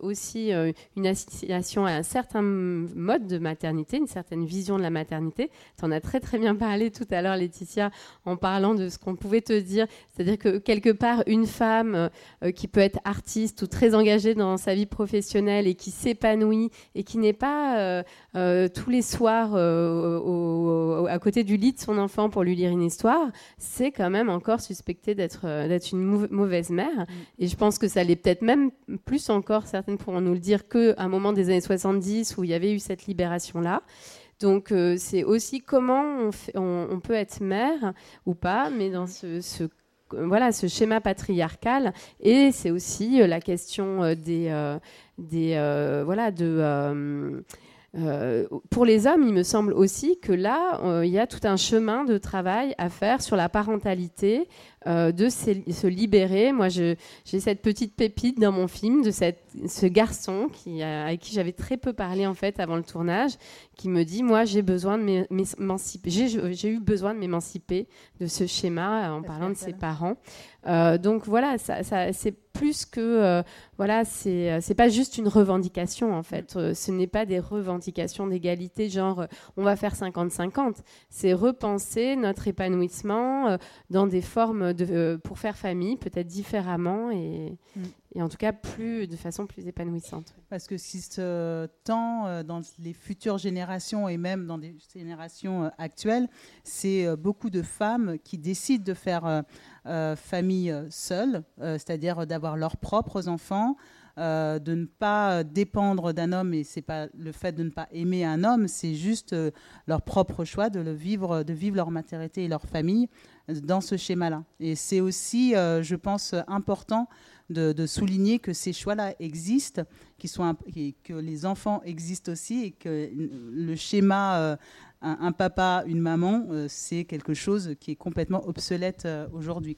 aussi une association à un certain mode de maternité, une certaine vision de la maternité. Tu en as très très bien parlé tout à l'heure, Laetitia, en parlant de ce qu'on pouvait te dire, c'est-à-dire que quelque part, une femme qui peut être artiste, ou très engagé dans sa vie professionnelle et qui s'épanouit et qui n'est pas euh, euh, tous les soirs euh, à côté du lit de son enfant pour lui lire une histoire, c'est quand même encore suspecté d'être d'être une mauvaise mère. Mm. Et je pense que ça l'est peut-être même plus encore, certaines pourront nous le dire, qu'à un moment des années 70 où il y avait eu cette libération-là. Donc c'est aussi comment on, on, peut être mère ou pas, mais dans ce, ce voilà ce schéma patriarcal et c'est aussi euh, la question euh, des, euh, des voilà de pour les hommes, il me semble aussi que là, il y a tout un chemin de travail à faire sur la parentalité, euh, de se, libérer. Moi, j'ai cette petite pépite dans mon film de cette, ce garçon qui, avec qui j'avais très peu parlé en fait avant le tournage, qui me dit moi j'ai besoin de m'émanciper, j'ai eu besoin de m'émanciper de ce schéma en parlant de ses parents. Euh, donc voilà, c'est plus que euh, voilà, c'est c'est pas juste une revendication en fait. ce n'est pas des revendications d'égalité genre on va faire 50-50. C'est repenser notre épanouissement dans des formes de, euh, pour faire famille, peut-être différemment. Et, mm. Et en tout cas plus de façon plus épanouissante. Parce que si ce temps euh, dans les futures générations et même dans des générations euh, actuelles, c'est euh, beaucoup de femmes qui décident de faire famille seule, c'est-à-dire d'avoir leurs propres enfants, de ne pas dépendre d'un homme et c'est pas le fait de ne pas aimer un homme, c'est juste leur propre choix de vivre, de vivre leur maternité et leur famille dans ce schéma-là. Et c'est aussi, je pense, important de, souligner que ces choix-là existent, sont, que les enfants existent aussi et que le schéma euh, un, papa, une maman, euh, c'est quelque chose qui est complètement obsolète euh, aujourd'hui.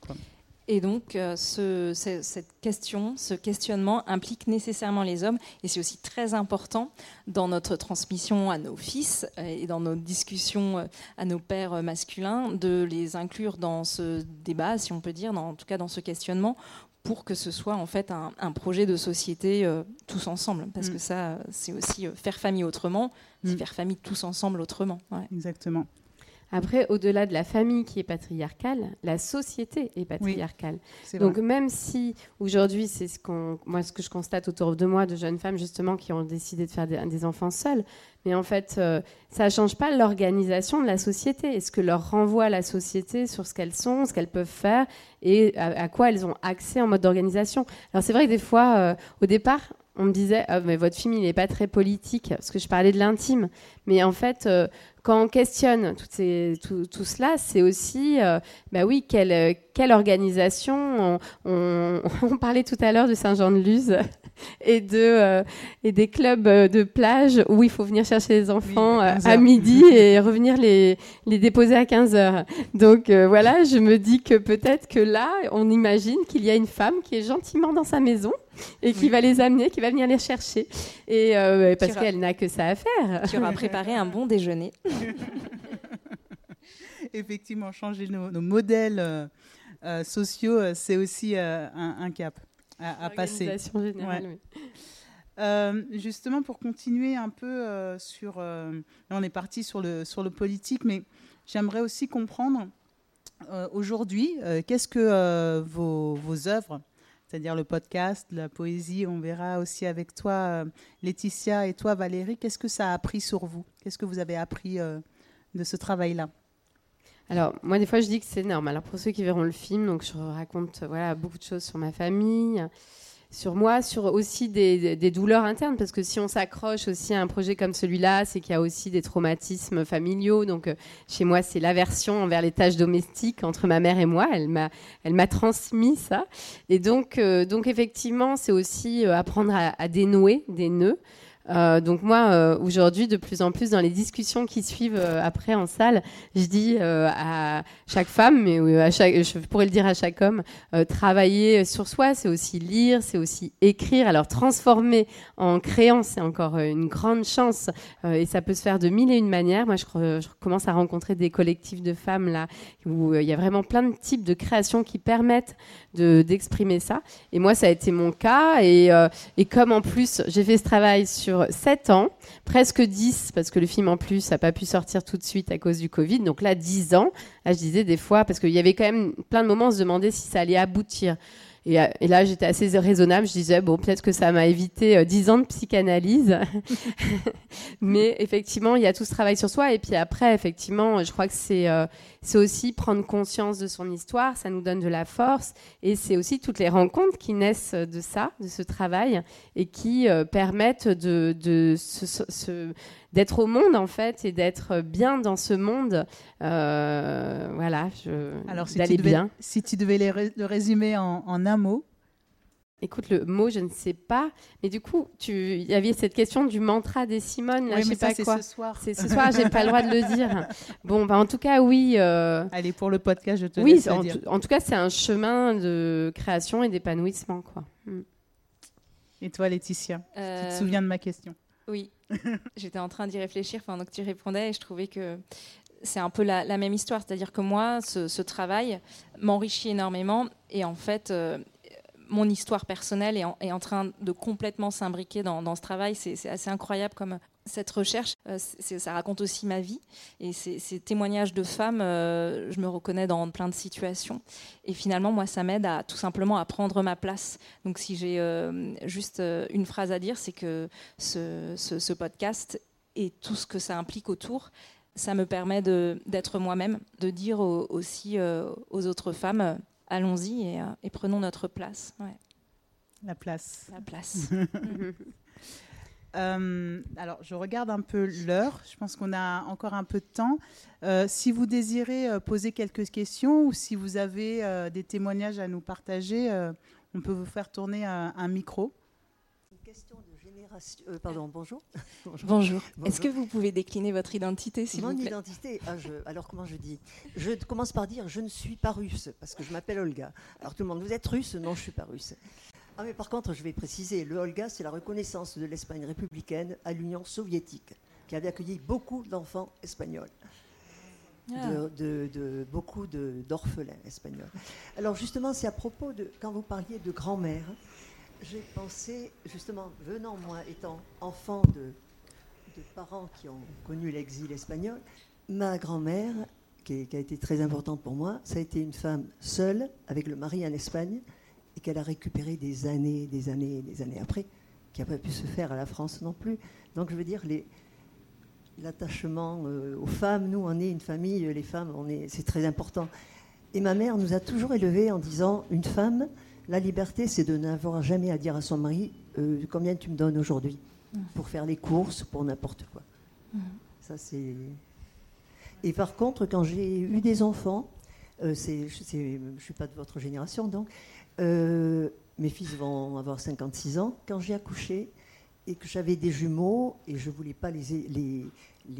Et donc, cette question, ce questionnement implique nécessairement les hommes, et c'est aussi très important dans notre transmission à nos fils et dans nos discussions à nos pères masculins de les inclure dans ce débat, si on peut dire, en tout cas dans ce questionnement, pour que ce soit en fait un, projet de société euh, tous ensemble. Parce mm. que ça, c'est aussi euh, faire famille autrement, c'est mm. faire famille tous ensemble autrement. Exactement. Après, au-delà de la famille qui est patriarcale, la société est patriarcale. Donc même si aujourd'hui, c'est ce qu'on, moi ce que je constate autour de moi de jeunes femmes justement qui ont décidé de faire des, enfants seules, mais en fait, euh, ça ne change pas l'organisation de la société et ce que leur renvoie la société sur ce qu'elles sont, ce qu'elles peuvent faire et à, quoi elles ont accès en mode d'organisation. Alors c'est vrai que des fois, euh, au départ, on me disait, ah, mais votre film, il n'est pas très politique, parce que je parlais de l'intime. Mais en fait, euh, quand on questionne tout, cela, c'est aussi, euh, bah oui, quelle, quelle organisation on, parlait tout à l'heure de Saint-Jean-de-Luz et, de, euh, et des clubs de plage où il faut venir chercher les enfants à midi et revenir les, les déposer à 15 heures. Donc voilà, je me dis que peut-être que là, on imagine qu'il y a une femme qui est gentiment dans sa maison et qui va les amener, qui va venir les chercher. Et parce qu'elle n'a que ça à faire. Tu auras préparé un bon déjeuner. Effectivement, changer nos, modèles euh, euh, sociaux, euh, c'est aussi un, cap à, passer. Générale, justement, pour continuer un peu sur... on est parti sur le, sur le politique, mais j'aimerais aussi comprendre aujourd'hui, qu'est-ce que vos, vos œuvres c'est-à-dire le podcast, la poésie. On verra aussi avec toi, euh, Laetitia, et toi, Valérie, qu'est-ce que ça a appris sur vous? Qu'est-ce que vous avez appris euh, de ce travail-là? Alors, moi, des fois, je dis que c'est énorme. Alors, pour ceux qui verront le film, donc, je raconte voilà, beaucoup de choses sur ma famille, sur moi, sur aussi des, douleurs internes, parce que si on s'accroche aussi à un projet comme celui-là, c'est qu'il y a aussi des traumatismes familiaux. Donc, euh, chez moi, c'est l'aversion envers les tâches domestiques entre ma mère et moi. Elle m'a, elle m'a transmis ça. Et donc, euh, donc effectivement, c'est aussi euh, apprendre à, à, dénouer des nœuds. Euh, donc moi, euh, aujourd'hui, de plus en plus, dans les discussions qui suivent euh, après en salle, je dis à chaque femme, mais à chaque, je pourrais le dire à chaque homme, travailler sur soi, c'est aussi lire, c'est aussi écrire. Alors transformer en créant, c'est encore une grande chance, et ça peut se faire de mille et une manières. Moi, je, commence à rencontrer des collectifs de femmes là où il y a vraiment plein de types de créations qui permettent d'exprimer ça. Et moi, ça a été mon cas. Et comme en plus, j'ai fait ce travail sur 7 ans, presque 10, parce que le film en plus n'a pas pu sortir tout de suite à cause du Covid. Donc là, 10 ans. Je disais des fois, parce qu'il y avait quand même plein de moments, on se demandait si ça allait aboutir. Euh, et, là, j'étais assez raisonnable. Je disais, bon, peut-être que ça m'a évité euh, dix ans de psychanalyse. Mais effectivement, il y a tout ce travail sur soi. Et puis après, effectivement, je crois que c'est euh, c'est aussi prendre conscience de son histoire. Ça nous donne de la force. Et c'est aussi toutes les rencontres qui naissent de ça, de ce travail, et qui permettent de se d'être au monde en fait et d'être bien dans ce monde. Euh, voilà, je, Alors si devais, bien. si tu devais le résumer en, un mot. Écoute, le mot, je ne sais pas. Mais du coup, tu... il y avait cette question du mantra des Simone. Là, oui, je sais pas quoi. ce soir. C'est ce soir, j'ai pas le droit de le dire. Bon, bah, en tout cas, oui. Euh... Allez, pour le podcast, je te oui, laisse en, dire. en tout cas, c'est un chemin de création et d'épanouissement. quoi. Mm. Et toi, Laetitia, tu te euh, souviens de ma question Oui. J'étais en train d'y réfléchir pendant que tu répondais et je trouvais que c'est un peu la, même histoire. C'est-à-dire que moi, ce, travail m'enrichit énormément et en fait, euh, mon histoire personnelle est en, train de complètement s'imbriquer dans, ce travail. C'est assez incroyable comme cette recherche, euh, ça raconte aussi ma vie. Et ces, témoignages de femmes, euh, je me reconnais dans plein de situations. Et finalement, moi, ça m'aide à tout simplement à prendre ma place. Donc, si j'ai euh, juste une phrase à dire, c'est que ce, podcast et tout ce que ça implique autour, ça me permet d'être moi-même, de dire aussi aux autres femmes, allons-y et, prenons notre place. La place. La place. Euh, alors, je regarde un peu l'heure. Je pense qu'on a encore un peu de temps. Euh, si vous désirez euh, poser quelques questions ou si vous avez des témoignages à nous partager, on peut vous faire tourner un, micro. Une question de génération. pardon, bonjour. bonjour. bonjour. Est-ce que vous pouvez décliner votre identité, s'il vous plaît? Mon identité, ah, alors comment je dis? Je commence par dire je ne suis pas russe parce que je m'appelle Olga. Alors tout le monde, vous êtes russe? Non, je suis pas russe. Ah mais par contre, je vais préciser, le Olga, c'est la reconnaissance de l'Espagne républicaine à l'Union soviétique, qui avait accueilli beaucoup d'enfants espagnols. Ah. De, beaucoup d'orphelins espagnols. Alors justement, c'est à propos de, quand vous parliez de grand-mère, j'ai pensé, justement, venant moi, étant enfant de, parents qui ont connu l'exil espagnol, ma grand-mère, qui, qui, a été très importante pour moi, ça a été une femme seule, avec le mari en Espagne, et qu'elle a récupéré des années, des années, des années après, qui n'a pas pu se faire à la France non plus. Donc je veux dire, l'attachement euh, aux femmes, nous on est une famille, les femmes, on est, c'est très important. Et ma mère nous a toujours élevés en disant, une femme, la liberté, c'est de n'avoir jamais à dire à son mari euh, combien tu me donnes aujourd'hui mmh. pour faire les courses, pour n'importe quoi. Mmh. Ça c'est. Et par contre, quand j'ai eu des enfants, euh, c'est, je ne suis pas de votre génération donc, euh, mes fils vont avoir 56 ans. Quand j'ai accouché et que j'avais des jumeaux et je ne voulais pas les,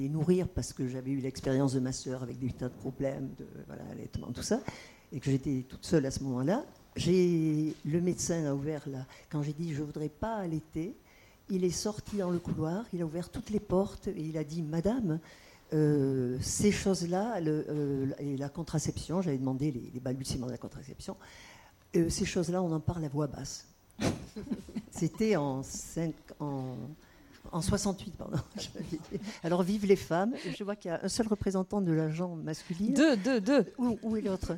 nourrir parce que j'avais eu l'expérience de ma sœur avec des tas de problèmes, de voilà, allaitement, tout ça, et que j'étais toute seule à ce moment-là, le médecin a ouvert là. Quand j'ai dit je ne voudrais pas allaiter, il est sorti dans le couloir, il a ouvert toutes les portes et il a dit Madame, euh, ces choses-là, euh, la contraception, j'avais demandé les balbutiements de la contraception, euh, ces choses-là, on en parle à voix basse. C'était en, en, 68, pardon. Alors, vive les femmes. Je vois qu'il y a un seul représentant de l'agent masculine. Deux, deux, deux. Où, où est l'autre?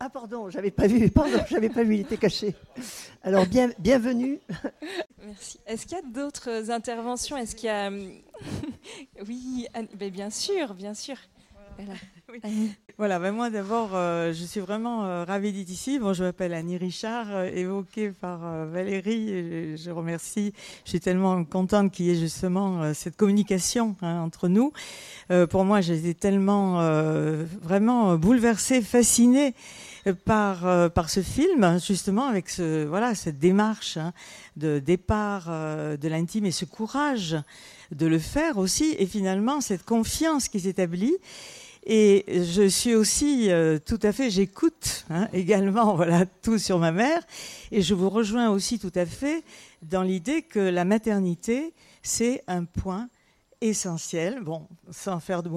Ah pardon, j'avais pas vu, pardon, j'avais pas vu, il était caché. Alors bien, bienvenue. Merci. Est-ce qu'il y a d'autres interventions? Est-ce qu'il y a oui, ben, bien sûr, bien sûr. Voilà. Voilà, ben moi d'abord, euh, je suis vraiment euh, ravie d'être ici. Bon, je m'appelle Annie Richard, euh, évoquée par Valérie. Et je remercie. Je suis tellement contente qu'il y ait justement cette communication hein, entre nous. pour moi, j'étais tellement vraiment bouleversée, fascinée par par ce film, justement avec ce voilà cette démarche hein, de départ de l'intime et ce courage de le faire aussi, et finalement cette confiance qui s'établit. Et je suis aussi euh, tout à fait, j'écoute hein, également voilà tout sur ma mère, et je vous rejoins aussi tout à fait dans l'idée que la maternité c'est un point essentiel, bon, sans faire de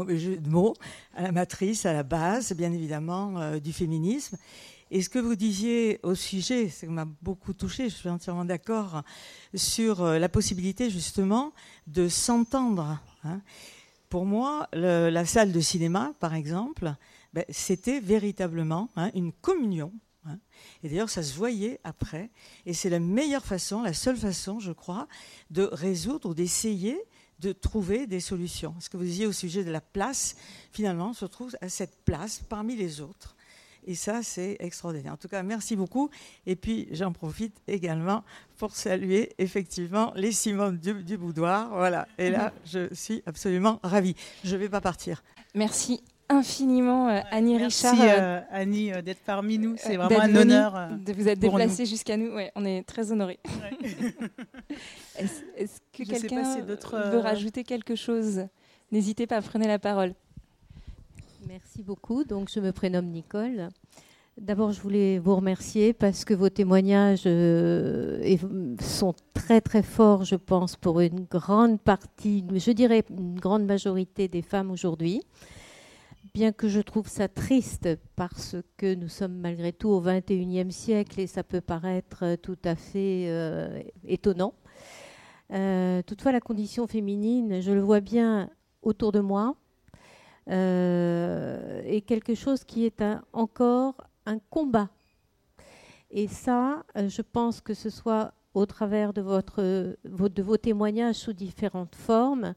mots, à la matrice, à la base, bien évidemment, euh, du féminisme. Et ce que vous disiez au sujet, ça m'a beaucoup touché, je suis entièrement d'accord, sur euh, la possibilité justement de s'entendre. Hein pour moi, la salle de cinéma, par exemple, ben, c'était véritablement hein, une communion. Hein. Et d'ailleurs, ça se voyait après. Et c'est la meilleure façon, la seule façon, je crois, de résoudre ou d'essayer de trouver des solutions. Ce que vous disiez au sujet de la place, finalement, on se retrouve à cette place parmi les autres. Et ça, c'est extraordinaire. En tout cas, merci beaucoup. Et puis, j'en profite également pour saluer effectivement les Simone du, Boudoir. Voilà. Et là, je suis absolument ravie. Je ne vais pas partir. Merci infiniment euh, Annie Richard. Merci euh, Annie euh, d'être parmi nous. C'est vraiment un honneur. de vous être déplacée jusqu'à nous. Ouais, on est très honorés. Est-ce que quelqu'un veut rajouter quelque chose? N'hésitez pas, prenez la parole. Merci beaucoup. Donc, je me prénomme Nicole. D'abord, je voulais vous remercier parce que vos témoignages euh, sont très très forts, je pense, pour une grande partie, je dirais une grande majorité des femmes aujourd'hui. Bien que je trouve ça triste parce que nous sommes malgré tout au XXIe siècle et ça peut paraître tout à fait euh, étonnant. Euh, toutefois, la condition féminine, je le vois bien autour de moi, euh, est quelque chose qui est encore un combat. Et ça, euh, je pense que ce soit au travers de, votre, de vos témoignages sous différentes formes,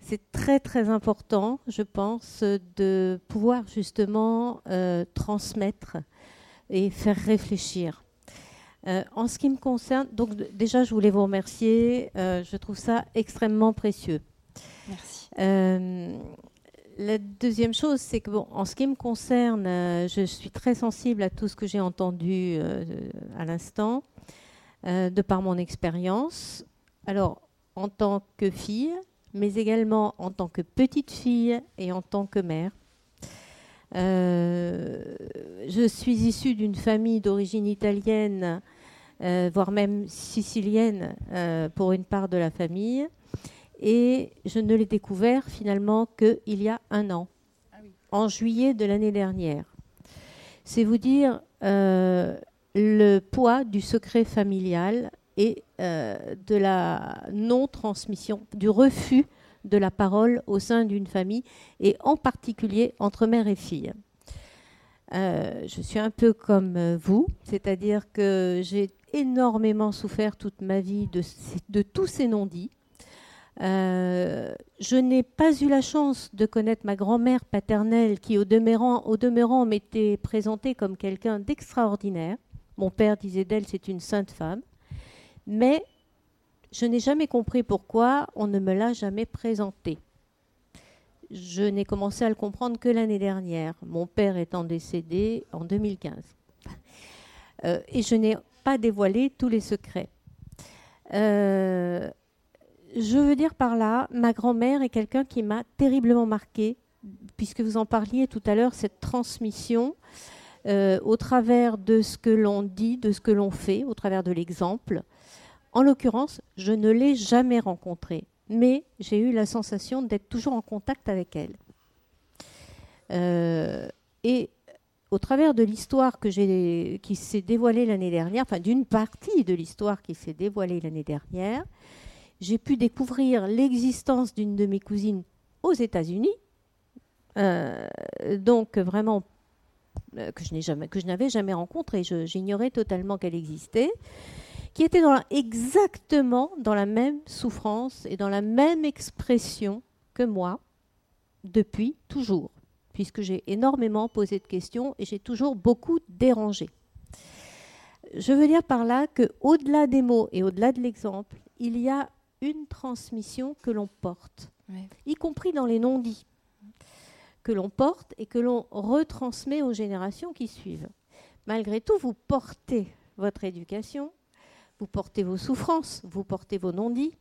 c'est très très important, je pense, de pouvoir justement transmettre et faire réfléchir. Euh, en ce qui me concerne, donc déjà, je voulais vous remercier. Euh, je trouve ça extrêmement précieux. Merci. Euh, la deuxième chose, c'est que en ce qui me concerne, je suis très sensible à tout ce que j'ai entendu à l'instant, de par mon expérience. Alors, en tant que fille, mais également en tant que petite fille et en tant que mère. Euh, je suis issue d'une famille d'origine italienne, euh, voire même sicilienne euh, pour une part de la famille. Et je ne l'ai découvert finalement qu'il y a un an, ah en juillet de l'année dernière. C'est vous dire le poids du secret familial et de la non-transmission, du refus de la parole au sein d'une famille et en particulier entre mère et fille. Euh, je suis un peu comme vous, c'est-à-dire que j'ai énormément souffert toute ma vie de, tous ces non-dits. Euh, je n'ai pas eu la chance de connaître ma grand-mère paternelle qui, au demeurant, m'était présentée comme quelqu'un d'extraordinaire. Mon père disait d'elle c'est une sainte femme. Mais je n'ai jamais compris pourquoi on ne me l'a jamais présenté. Je n'ai commencé à le comprendre que l'année dernière, mon père étant décédé en 2015. Euh, et je n'ai pas dévoilé tous les secrets. Euh, je veux dire par là, ma grand-mère est quelqu'un qui m'a terriblement marqué, puisque vous en parliez tout à l'heure, cette transmission euh, au travers de ce que l'on dit, de ce que l'on fait, au travers de l'exemple. En l'occurrence, je ne l'ai jamais rencontrée, mais j'ai eu la sensation d'être toujours en contact avec elle. Euh, et au travers de l'histoire qui s'est dévoilée l'année dernière, enfin d'une partie de l'histoire qui s'est dévoilée l'année dernière, j'ai pu découvrir l'existence d'une de mes cousines aux États-Unis, euh, donc vraiment euh, que je n'avais jamais rencontrée, j'ignorais totalement qu'elle existait qui était exactement dans la même souffrance et dans la même expression que moi depuis toujours, puisque j'ai énormément posé de questions et j'ai toujours beaucoup dérangé. Je veux dire par là que au-delà des mots et au-delà de l'exemple, il y a une transmission que l'on porte, y compris dans les non-dits, que l'on porte et que l'on retransmet aux générations qui suivent. Malgré tout, vous portez votre éducation, vous portez vos souffrances, vous portez vos non-dits.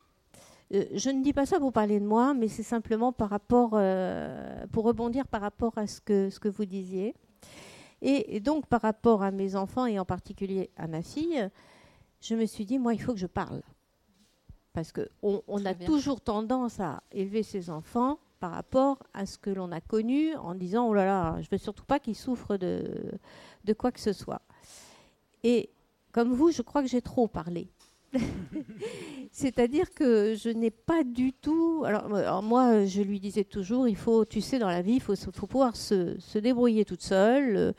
Euh, je ne dis pas ça pour parler de moi, mais c'est simplement par rapport, euh, pour rebondir par rapport à ce que, ce que vous disiez. Et, donc par rapport à mes enfants et en particulier à ma fille, je me suis dit, moi, il faut que je parle. Parce qu'on on a toujours tendance à élever ses enfants par rapport à ce que l'on a connu en disant, oh là là, je ne veux surtout pas qu'ils souffrent de, de quoi que ce soit. Et comme vous, je crois que j'ai trop parlé. C'est-à-dire que je n'ai pas du tout. Alors, moi, je lui disais toujours, il faut, tu sais, dans la vie, il faut, pouvoir se, débrouiller toute seule.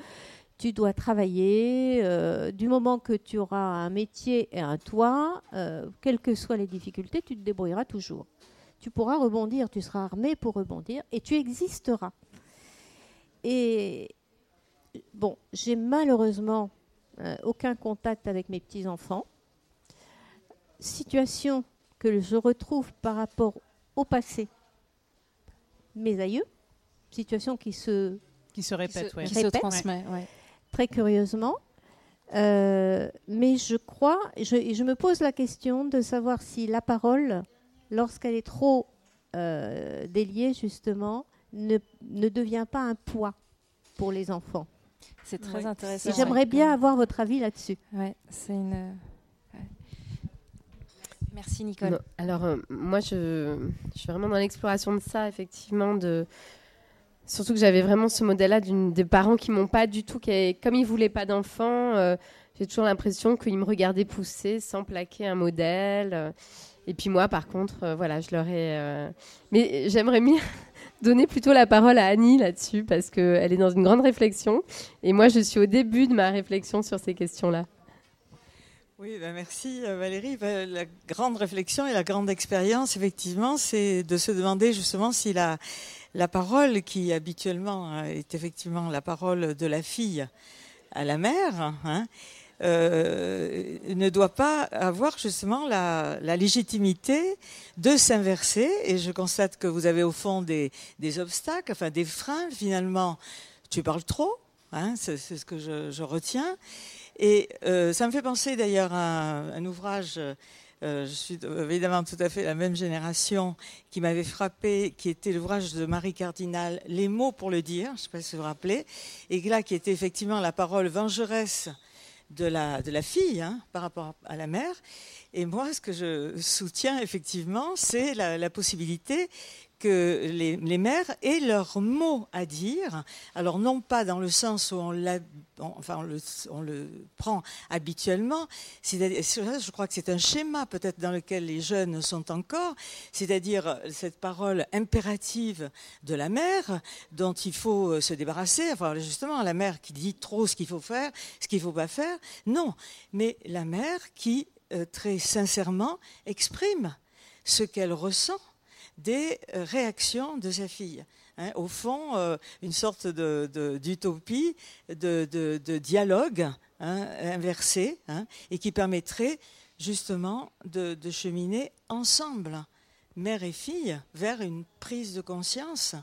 Tu dois travailler. Euh, du moment que tu auras un métier et un toit, euh, quelles que soient les difficultés, tu te débrouilleras toujours. Tu pourras rebondir, tu seras armé pour rebondir et tu existeras. Et bon, j'ai malheureusement euh, aucun contact avec mes petits-enfants. Situation que je retrouve par rapport au passé, mes aïeux. Situation qui se, qui se répète, qui se, transmet. Très curieusement. Euh, mais je crois, je, je me pose la question de savoir si la parole, lorsqu'elle est trop euh, déliée, justement, ne, ne devient pas un poids pour les enfants. C'est très intéressant. J'aimerais bien avoir votre avis là-dessus. Ouais, c'est une. Merci Nicole. alors euh, moi je, je, suis vraiment dans l'exploration de ça effectivement de surtout que j'avais vraiment ce modèle-là des parents qui m'ont pas du tout qui, comme ils voulaient pas d'enfants, euh, j'ai toujours l'impression qu'ils me regardaient pousser sans plaquer un modèle. Et puis moi, par contre, voilà, je leur ai. Mais j'aimerais mieux donner plutôt la parole à Annie là-dessus parce qu'elle est dans une grande réflexion. Et moi, je suis au début de ma réflexion sur ces questions-là. Oui, ben merci Valérie. Ben, la grande réflexion et la grande expérience, effectivement, c'est de se demander justement si la, la parole qui habituellement est effectivement la parole de la fille à la mère, hein, euh, ne doit pas avoir justement la, légitimité de s'inverser. Et je constate que vous avez au fond des, obstacles, enfin des freins finalement. Tu parles trop, hein, c'est ce que je, retiens. Et euh, ça me fait penser d'ailleurs à un, ouvrage. Euh, je suis évidemment tout à fait la même génération qui m'avait frappé, qui était l'ouvrage de Marie Cardinal, Les mots pour le dire, je ne sais pas si vous vous rappelez, et là qui était effectivement la parole vengeresse de la, de la fille hein, par rapport à la mère. Et moi, ce que je soutiens effectivement, c'est la, possibilité que les, mères aient leur mot à dire. Alors non pas dans le sens où on, enfin, on, le, prend habituellement, je crois que c'est un schéma peut-être dans lequel les jeunes sont encore, c'est-à-dire cette parole impérative de la mère dont il faut se débarrasser. Enfin justement, la mère qui dit trop ce qu'il faut faire, ce qu'il ne faut pas faire. Non, mais la mère qui euh, très sincèrement exprime ce qu'elle ressent des euh, réactions de sa fille. Hein. au fond, euh, une sorte d'utopie, de, dialogue hein, inversé, hein, et qui permettrait justement de, cheminer ensemble, mère et fille, vers une prise de conscience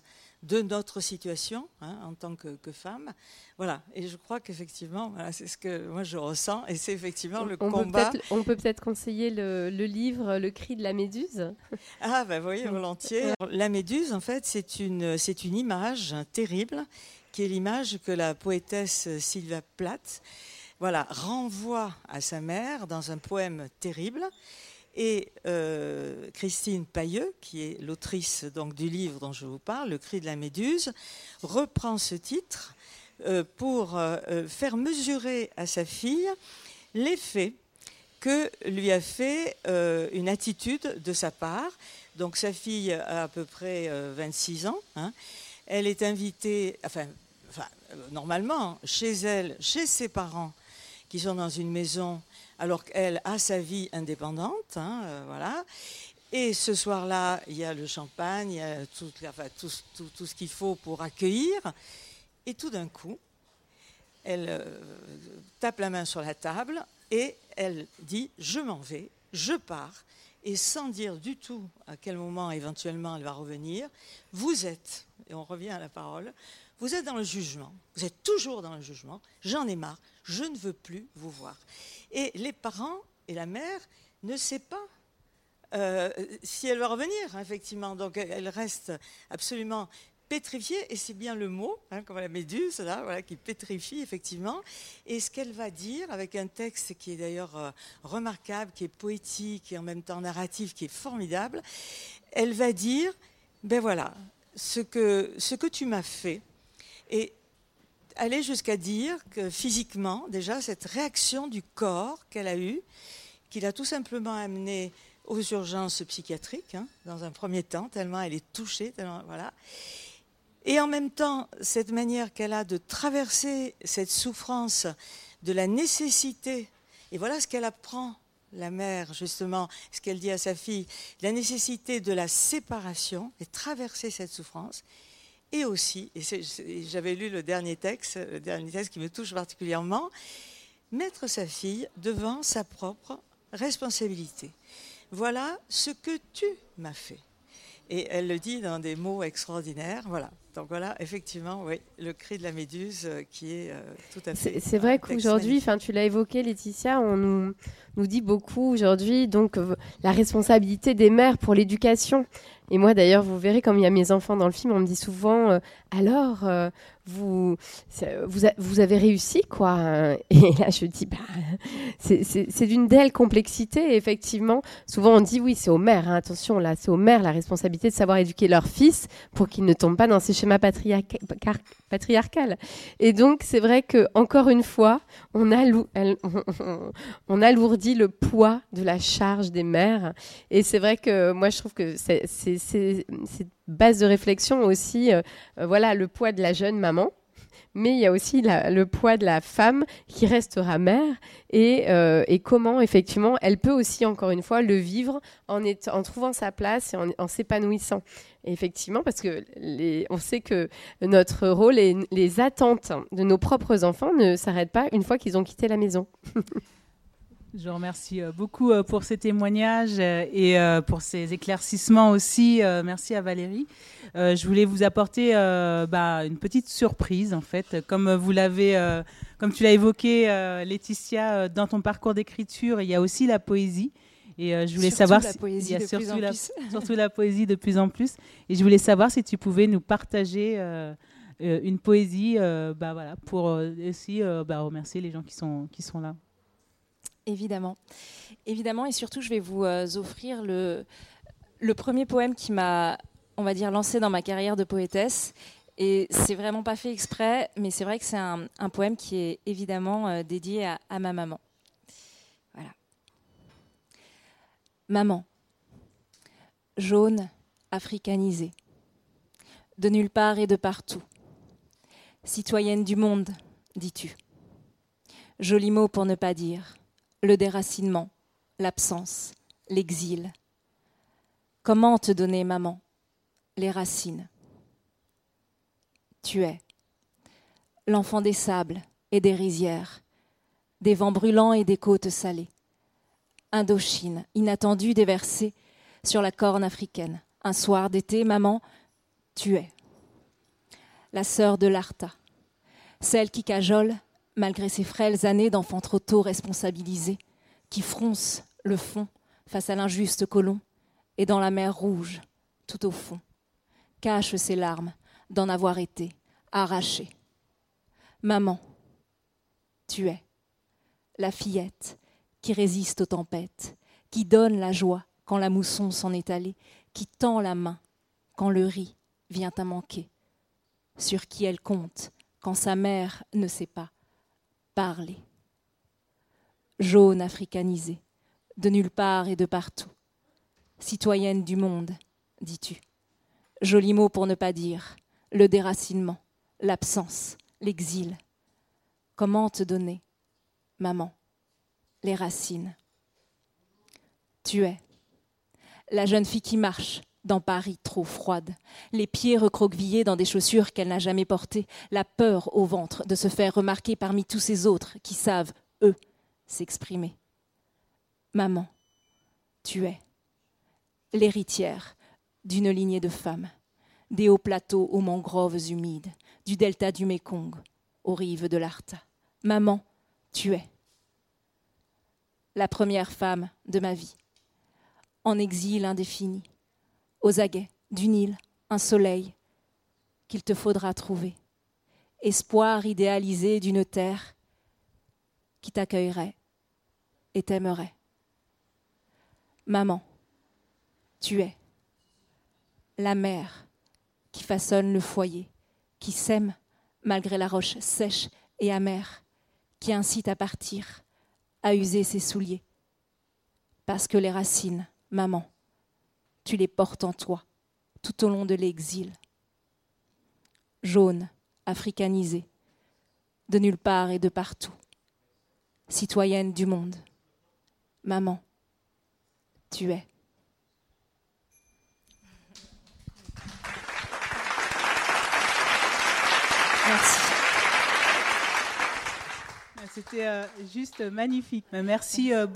de notre situation en tant que, femme. Voilà, et je crois qu'effectivement, c'est ce que moi je ressens, et c'est effectivement le combat. on peut peut-être conseiller le, livre Le cri de la méduse. Ah, ben bah, oui, volontiers. La méduse, en fait, c'est une, c'est une image terrible, qui est l'image que la poétesse Sylvia Plath voilà, renvoie à sa mère dans un poème terrible. Et euh, Christine Pailleux, qui est l'autrice donc du livre dont je vous parle, Le cri de la méduse, reprend ce titre euh, pour euh, faire mesurer à sa fille l'effet que lui a fait une attitude de sa part. Donc sa fille a à peu près 26 ans. Hein. Elle est invitée, enfin, normalement, chez elle, chez ses parents, qui sont dans une maison, alors qu'elle a sa vie indépendante. Hein, voilà. Et ce soir-là, il y a le champagne, il y a tout ce qu'il faut pour accueillir. Et tout d'un coup, elle euh, tape la main sur la table et elle dit Je m'en vais, je pars. Et sans dire du tout à quel moment éventuellement elle va revenir, vous êtes, et on revient à la parole, vous êtes dans le jugement, vous êtes toujours dans le jugement, j'en ai marre, je ne veux plus vous voir. Et les parents et la mère ne savent pas euh, si elle va revenir, effectivement. Donc elle reste absolument pétrifiée, et c'est bien le mot, hein, comme la méduse, là, qui pétrifie effectivement. Et ce qu'elle va dire, avec un texte qui est d'ailleurs euh, remarquable, qui est poétique et en même temps narratif, qui est formidable, elle va dire, ben voilà, ce que, ce que tu m'as fait, et aller jusqu'à dire que physiquement, déjà, cette réaction du corps qu'elle a eue, qu'il a tout simplement amené aux urgences psychiatriques, hein, dans un premier temps, tellement elle est touchée, tellement, voilà. Et en même temps, cette manière qu'elle a de traverser cette souffrance de la nécessité, et voilà ce qu'elle apprend, la mère, justement, ce qu'elle dit à sa fille, la nécessité de la séparation et traverser cette souffrance. Et aussi, j'avais lu le dernier texte, le dernier texte qui me touche particulièrement, mettre sa fille devant sa propre responsabilité. Voilà ce que tu m'as fait. Et elle le dit dans des mots extraordinaires. Voilà. Donc voilà, effectivement, oui, le cri de la méduse euh, qui est euh, tout à fait. C'est vrai qu'aujourd'hui, enfin, tu l'as évoqué, Laetitia, on nous, nous dit beaucoup aujourd'hui donc euh, la responsabilité des mères pour l'éducation. Et moi, d'ailleurs, vous verrez, comme il y a mes enfants dans le film, on me dit souvent alors, vous, vous, vous, avez réussi, quoi. Et là, je dis, bah, c'est d'une telle complexité. effectivement, souvent, on dit oui, c'est aux mères. Hein, attention, là, c'est aux mères la responsabilité de savoir éduquer leur fils pour qu'ils ne tombent pas dans ces schémas schéma patriarcal. Et donc, c'est vrai que encore une fois, on, alourdit le poids de la charge des mères. Et c'est vrai que moi, je trouve que c'est cette base de réflexion aussi, euh, voilà, le poids de la jeune maman mais il y a aussi le poids de la femme qui restera mère euh, et, comment effectivement elle peut aussi encore une fois le vivre en, trouvant sa place et en, s'épanouissant. effectivement, parce que on sait que notre rôle et les attentes de nos propres enfants ne s'arrêtent pas une fois qu'ils ont quitté la maison. Je vous remercie euh, beaucoup euh, pour ces témoignages et pour ces éclaircissements aussi. Merci à Valérie. Euh, je voulais vous apporter euh, bah, une petite surprise en fait, comme vous l'avez, euh, comme tu l'as évoqué, Laetitia, dans ton parcours d'écriture, il y a aussi la poésie. Et je voulais savoir la il y a surtout, la, surtout la poésie de plus en plus. Et je voulais savoir si tu pouvais nous partager une poésie, bah, voilà, pour aussi bah, remercier les gens qui sont, qui sont là. Évidemment. Évidemment, et surtout, je vais vous offrir le, le premier poème qui m'a on va dire, lancé dans ma carrière de poétesse. Et c'est vraiment pas fait exprès, mais c'est vrai que c'est un, poème qui est évidemment euh, dédié à, à ma maman. Voilà. Maman, jaune, africanisée, de nulle part et de partout, citoyenne du monde, dis-tu. Joli mot pour ne pas dire, le déracinement, l'absence, l'exil. Comment te donner, maman les racines? Tu es l'enfant des sables et des rizières, des vents brûlants et des côtes salées. Indochine, inattendue déversée sur la corne africaine. Un soir d'été, maman, tu es la sœur de l'Arta, celle qui cajole, malgré ses frêles années d'enfants trop tôt responsabilisés, qui fronce le fond face à l'injuste colon, et dans la mer rouge, tout au fond, cache ses larmes d'en avoir été arrachée. Maman, tu es la fillette qui résiste aux tempêtes, qui donne la joie quand la mousson s'en est allée, qui tend la main quand le riz vient à manquer, sur qui elle compte quand sa mère ne sait pas parler. Jaune africanisée, de nulle part et de partout, citoyenne du monde, dis-tu. Joli mot pour ne pas dire le déracinement, l'absence, l'exil. Comment te donner, maman, les racines? Tu es la jeune fille qui marche dans Paris trop froide, les pieds recroquevillés dans des chaussures qu'elle n'a jamais portées, la peur au ventre de se faire remarquer parmi tous ces autres qui savent, eux, s'exprimer. Maman, tu es l'héritière d'une lignée de femmes, des hauts plateaux aux mangroves humides, du delta du Mékong aux rives de l'Arta. Maman, tu es la première femme de ma vie, en exil indéfini, aux aguets du Nil, un soleil qu'il te faudra trouver, espoir idéalisé d'une terre qui t'accueillerait et t'aimerait. Maman, tu es la mère qui façonne le foyer, qui sème malgré la roche sèche et amère, qui incite à partir, à user ses souliers. Parce que les racines, maman, tu les portes en toi tout au long de l'exil. Jaune, africanisée, de nulle part et de partout, citoyenne du monde. Maman, tu es. Merci. C'était euh, juste magnifique. Merci euh,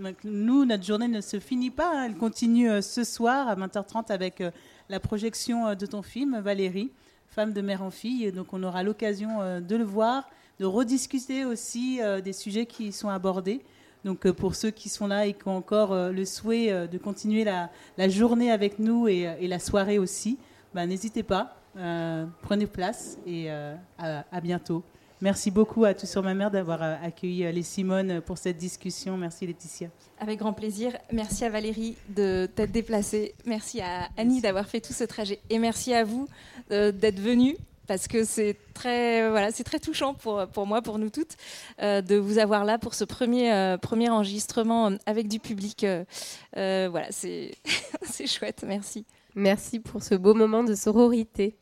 beaucoup. nous, notre journée ne se finit pas. Hein. Elle continue ce soir à 20h30 avec la projection de ton film, Valérie, femme de mère en fille. donc, on aura l'occasion de le voir, de rediscuter aussi des sujets qui sont abordés. Donc, pour ceux qui sont là et qui ont encore le souhait de continuer la, journée avec nous et, la soirée aussi, ben, n'hésitez pas. Euh, prenez place et euh, à, bientôt. Merci beaucoup à Tout sur ma mère d'avoir accueilli les Simone pour cette discussion. Merci Laetitia. Avec grand plaisir. Merci à Valérie de t'être déplacée. Merci à Annie d'avoir fait tout ce trajet. Et merci à vous d'être venus parce que c'est très, voilà, c'est très touchant pour, pour moi, pour nous toutes, euh, de vous avoir là pour ce premier, euh, premier enregistrement avec du public. Euh, voilà, c'est, c'est chouette. Merci. Merci pour ce beau moment de sororité.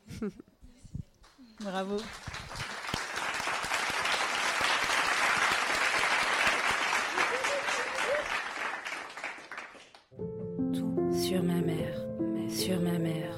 Bravo. Sur ma mère.